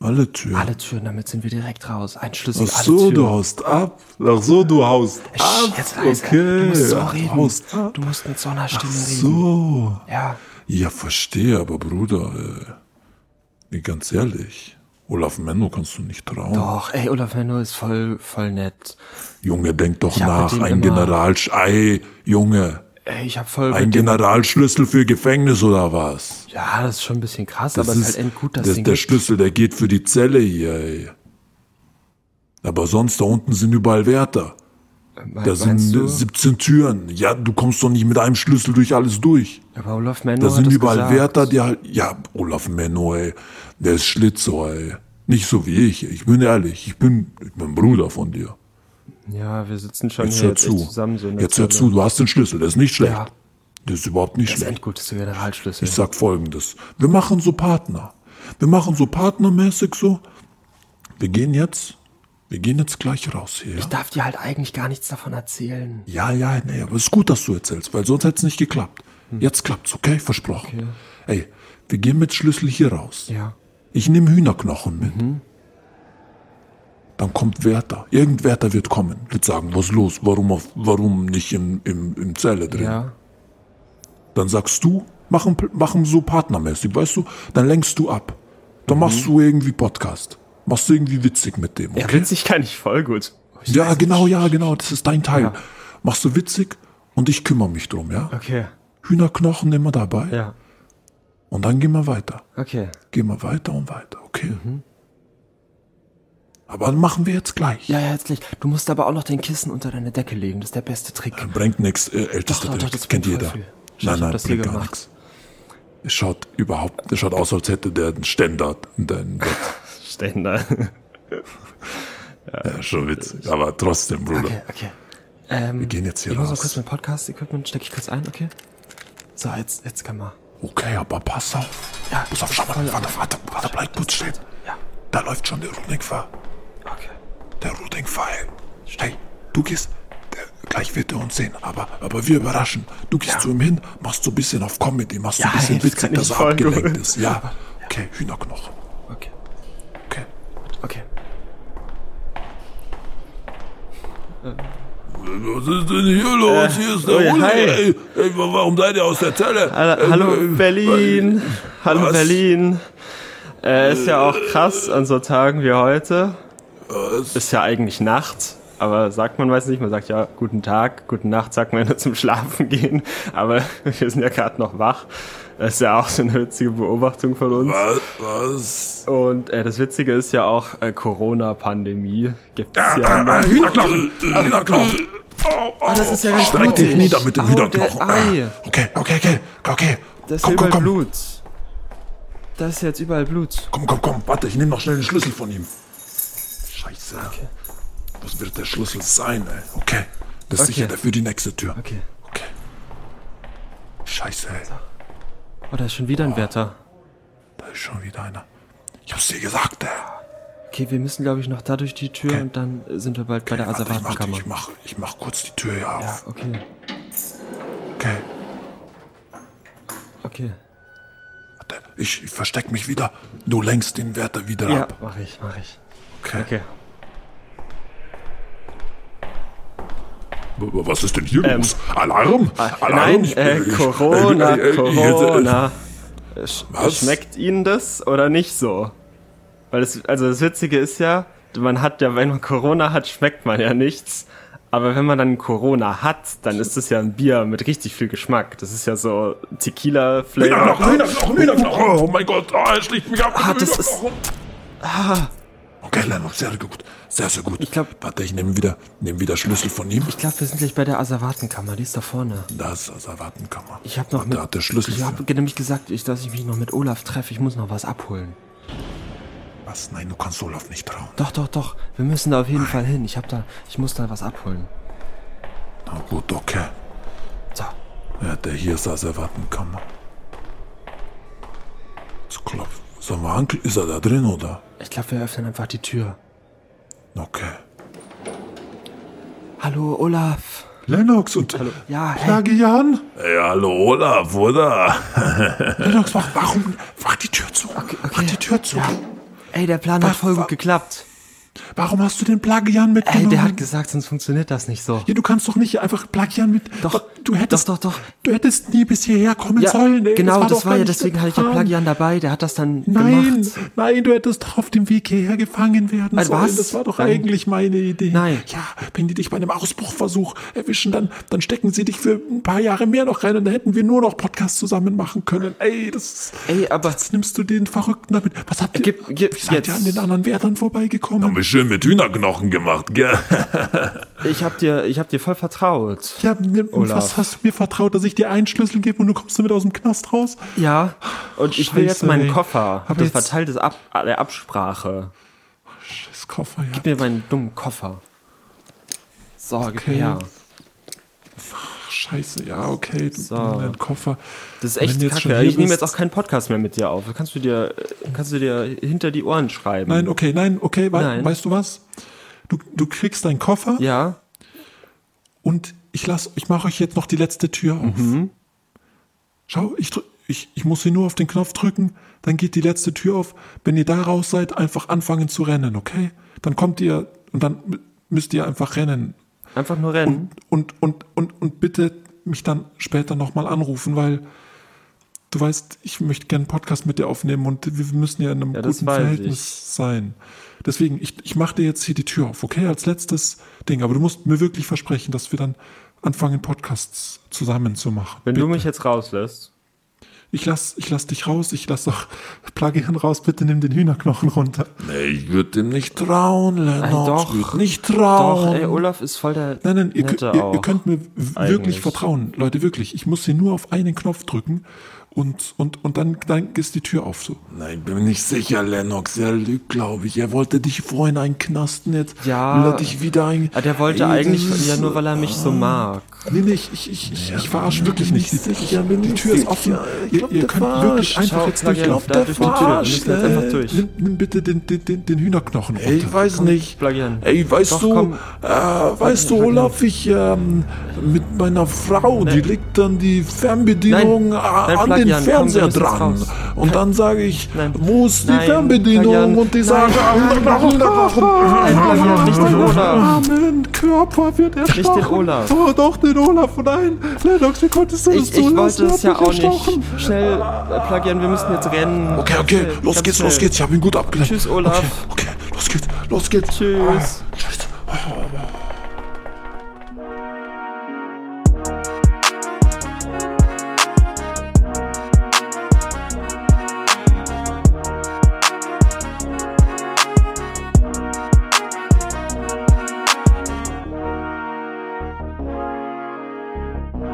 Alle Türen. Alle Türen, damit sind wir direkt raus. Ein Schlüssel, Ach alle so, Türen. du haust ab. Ach so, du haust Sch, ab. Jetzt leise. Okay. Du musst so reden. haust ab. Du musst mit so einer Ach Stimme reden. so. Ja. Ja, verstehe, aber Bruder, äh, nee, ganz ehrlich, Olaf Menno kannst du nicht trauen. Doch, ey, Olaf Menno ist voll, voll nett. Junge, denk doch Ich nach. Ein Generalsch... Ei, Junge, Ey, ich hab voll ein Generalschlüssel für Gefängnis oder was? Ja, das ist schon ein bisschen krass, Das aber es ist ist halt endgut, dass das, den der gibt. Schlüssel, der geht für die Zelle hier, ey. Aber sonst da unten sind überall Wärter. Da sind du? 17 Türen. Ja, du kommst doch nicht mit einem Schlüssel durch alles durch. Aber Olaf Menno Da sind überall gesagt. Wärter, die halt, ja, Olaf Menno, ey, der ist Schlitzohr, ey. Nicht so wie ich, ich bin ehrlich, ich bin, ich bin Bruder von dir. Ja, wir sitzen schon Jetzt hier hör zu. zusammen so Jetzt hör zu, du hast den Schlüssel, der ist nicht schlecht. Ja. Der ist überhaupt nicht Das schlecht. das der Generalschlüssel. Ich sag folgendes. Wir machen so Partner. Wir machen so partnermäßig so. Wir gehen jetzt, wir gehen jetzt gleich raus hier. Ich darf dir halt eigentlich gar nichts davon erzählen. ja, ja nee, aber es ist gut, dass du erzählst, weil sonst hätte es nicht geklappt. Jetzt klappt's, okay? Versprochen. Ey, wir gehen mit Schlüssel hier raus. Ja. Ich nehme Hühnerknochen mit. Dann kommt Wärter. Irgend Wärter wird kommen, wird sagen, was ist los? Warum, auf, warum nicht im, im, im Zelle drin? Ja. Dann sagst du, machen, machen so partnermäßig, weißt du? Dann lenkst du ab. Dann machst du irgendwie Podcast. Machst du irgendwie witzig mit dem, Ja, okay? witzig kann ich voll gut. Ich Ja, genau, nicht. ja, genau. Das ist dein Teil. Ja. Machst du witzig und ich kümmere mich drum, ja? Okay. Hühnerknochen immer dabei. Ja. Und dann gehen wir weiter. Okay. Gehen wir weiter und weiter, okay? Aber dann machen wir jetzt gleich. Ja, ja, jetzt gleich. Du musst aber auch noch den Kissen unter deine Decke legen. Das ist der beste Trick. Bringt nichts, äh, ältester Doch, doch, Trick. das kennt jeder. Nein, nein, das bringt gar nichts. Es schaut überhaupt, es schaut aus, als hätte der einen Ständer in deinem Bett. Ständer. Ja, schon witzig. Aber trotzdem, Bruder. Okay, okay. Ähm, Wir gehen jetzt hier ich muss mal raus. kurz mein Podcast-Equipment, stecke ich kurz ein, okay? So, jetzt, jetzt kann man. Okay, aber pass auf. Ja, Pass auf, schau mal, warte, warte, warte, bleib kurz stehen. Ja, Da läuft schon der Rudingfer. okay. Der Rudingfer, ey. Hey, du gehst, der, gleich wird er uns sehen, aber, aber wir überraschen. Du gehst zu ihm hin, machst so ein bisschen auf Comedy, machst so Ja, ein bisschen witzig, dass ich er abgelenkt gut. ist. Ja, okay, Hühnerknochen. Okay, Okay. okay. Was ist denn hier los? hier ist der oh ja, Uli. Ey, ey, warum seid ihr aus der Zelle? Hallo, Äh, äh, Berlin. Hallo was? Berlin. Äh, ist ja auch krass an so Tagen wie heute. Ist ja eigentlich Nacht. Aber sagt man weiß nicht, man sagt ja guten Tag, guten Nacht sagt man ja nur zum Schlafen gehen. Aber wir sind ja gerade noch wach. Das ist ja auch so eine witzige Beobachtung von uns. Was? was? Und äh, das Witzige ist ja auch äh, Corona-Pandemie. Gibt's Ah, ja noch. ah, Hühnerknochen! Hühnerknochen! Oh, oh, das ist ja ganz Streck dich blutig. nieder mit dem Au, Hühnerknochen. der Ei. Okay, okay, okay, okay. Da ist komm, überall komm. Blut. Da ist jetzt überall Blut. Komm, komm, komm, warte, ich nehme noch schnell den Schlüssel von ihm. Scheiße. Was wird der Schlüssel sein, ey? Okay, das ist Okay. sicher der für die nächste Tür. Okay. Okay. Scheiße, ey. Oh, da ist schon wieder ein Wärter. Da ist schon wieder einer. Ich hab's dir gesagt, ey. Okay, wir müssen, glaube ich, noch da durch die Tür Okay. und dann sind wir bald bei der Warte, ich, mach, Asservatenkammer. ich, mach, ich mach kurz die Tür hier auf. Ja, okay. Okay. Okay. Warte, ich, ich versteck mich wieder. Du lenkst den Wärter wieder Ja, ab. mach ich, mach ich. Okay. Okay. Was ist denn hier Ähm, los? Alarm? Alarm? Nein, äh, Corona, äh, äh, äh, Corona. Was? Schmeckt Ihnen das oder nicht so? Weil das, also das Witzige ist ja, man hat ja, wenn man Corona hat, schmeckt man ja nichts. Aber wenn man dann Corona hat, dann ist es ja ein Bier mit richtig viel Geschmack. Das ist ja so Tequila-Flavor. Hühnerknochen, Hühnerknochen, Hühnerknochen. Oh mein Gott, oh, er schlägt mich ab. Ah, das ist- Ah. Okay, Lennox, sehr gut. Sehr, sehr gut. Ich glaub- Warte, ich nehme wieder, nehm wieder Schlüssel von ihm. Ich glaube, wir sind gleich bei der Asservatenkammer, die ist da vorne. Da ist das Erwartenkammer. Ich habe noch mit, Da hat der Schlüssel. ich habe nämlich gesagt, ich, dass ich mich noch mit Olaf treffe. Ich muss noch was abholen. Was? Nein, du kannst Olaf nicht trauen. Doch, doch, doch. Wir müssen da auf jeden Fall hin. Ich habe da, ich muss da was abholen. Na gut, okay. So. Ja, der hier ist das Erwartenkammer. Es klopft. Sollen wir ankl- Ist er da drin, oder? Ich glaube, wir öffnen einfach die Tür. Okay. Hallo, Olaf. Lennox und Ja, hey. Plagian? Hey, hallo Olaf, oder? Lennox, mach, warum? Mach die Tür zu. Mach die Tür zu. Ey, der Plan hat voll gut geklappt. Warum hast du den Plagian Ey, mitgenommen? der hat gesagt, sonst funktioniert das nicht so. ja, du kannst doch nicht einfach Plagian mit. Doch, du hättest, doch, doch, doch. Du hättest nie bis hierher kommen sollen. Ey. genau, das war, gar ja, nicht deswegen hatte ich ja. Plagian dabei. Der hat das dann Nein, gemacht. nein, du hättest doch auf dem Weg hierher gefangen werden Äh, sollen. was? Das war doch Nein. eigentlich meine Idee. Nein. Ja, wenn die dich bei einem Ausbruchversuch erwischen, dann, dann stecken sie dich für ein paar Jahre mehr noch rein und dann hätten wir nur noch Podcasts zusammen machen können. Ey, das Ey, aber Jetzt nimmst du den Verrückten damit. Was habt ihr? Gib- gib- wie seid ihr jetzt. an den anderen Wärtern vorbeigekommen? Schön mit Hühnerknochen gemacht, gell? ich hab dir, ich hab dir voll vertraut. Ja, Olaf. was hast du mir vertraut, dass ich dir einen Schlüssel gebe und du kommst damit aus dem Knast raus? Ja. Und ich will jetzt meinen ey. Koffer. Aber das war Teil des Ab der Absprache. Das Koffer, ja. Gib mir meinen dummen Koffer. So, gib Okay. her. Scheiße, ja, okay. Du, So. Dein Koffer. Das ist echt kacke. Ich nehme jetzt auch keinen Podcast mehr mit dir auf. Kannst du dir, kannst du dir hinter die Ohren schreiben. Nein, okay, nein, okay, wei Nein. weißt du was? Du, du kriegst deinen Koffer Ja, und ich lass, ich mache euch jetzt noch die letzte Tür auf. Mhm. Schau, ich, ich, ich muss hier nur auf den Knopf drücken, dann geht die letzte Tür auf. Wenn ihr da raus seid, einfach anfangen zu rennen, okay? Dann kommt ihr und dann müsst ihr einfach rennen. Einfach nur rennen. Und, und, und, und bitte mich dann später nochmal anrufen, weil du weißt, ich möchte gerne einen Podcast mit dir aufnehmen und wir müssen ja in einem Ja, guten Verhältnis sein. Deswegen, ich, ich mache dir jetzt hier die Tür auf, okay? Als letztes Ding. Aber du musst mir wirklich versprechen, dass wir dann anfangen, Podcasts zusammen zu machen. Wenn bitte. du mich jetzt rauslässt. Ich lass, ich lass dich raus, ich lass auch Plagian raus, bitte nimm den Hühnerknochen runter. Nee, ich würde dem nicht trauen, Lennox. doch. Ich würd nicht trauen. Doch, ey, Olaf ist voll der Nein, nein, ihr, ihr, ihr könnt mir Eigentlich. wirklich vertrauen. Leute, wirklich. Ich muss hier nur auf einen Knopf drücken und, und, und dann, dann ist die Tür auf so. Nein, bin mir nicht sicher, Lennox. Er lügt, glaube ich. Er wollte dich vorhin einknasten, jetzt Ja. will er dich wieder ein... Ah, der wollte Ey, eigentlich ist- ja nur, weil er mich so mag. Nee, nee, ich, ich, ich, ich, ich verarsche wirklich nicht. Die, sicher, die, die Tür ist offen. Ihr, ihr könnt wirklich einfach Schau, jetzt Plagian, durch. da durch die Tür. Wir müssen jetzt einfach durch. Nimm, nimm bitte den, den, den, den Hühnerknochen runter. Ey, ich weiß nicht. Plagian. Ey, weißt Doch, du, komm. äh, weißt du, Olaf, ich ähm, mit meiner Frau, die legt dann die Fernbedienung Nein. Nein, an den komm, Fernseher jetzt dran. Und dann sage ich, Nein. wo ist die Nein, Fernbedienung? Plagian. Und die sagen, ah, Plagian, nicht den Olaf. Armen Körper wird erstochen. den Olaf. Oh, doch, den Olaf. Nein, Lennox, wie konntest du das Ich, ich zulassen? wollte es ja auch erstochen. nicht. Schnell, äh, Plagian, wir müssen jetzt rennen. Okay, okay, los geht's, los geht's. Ich habe ihn gut abgelenkt. Tschüss, Olaf. Okay, okay, los geht's, los geht's. Tschüss. Scheiße.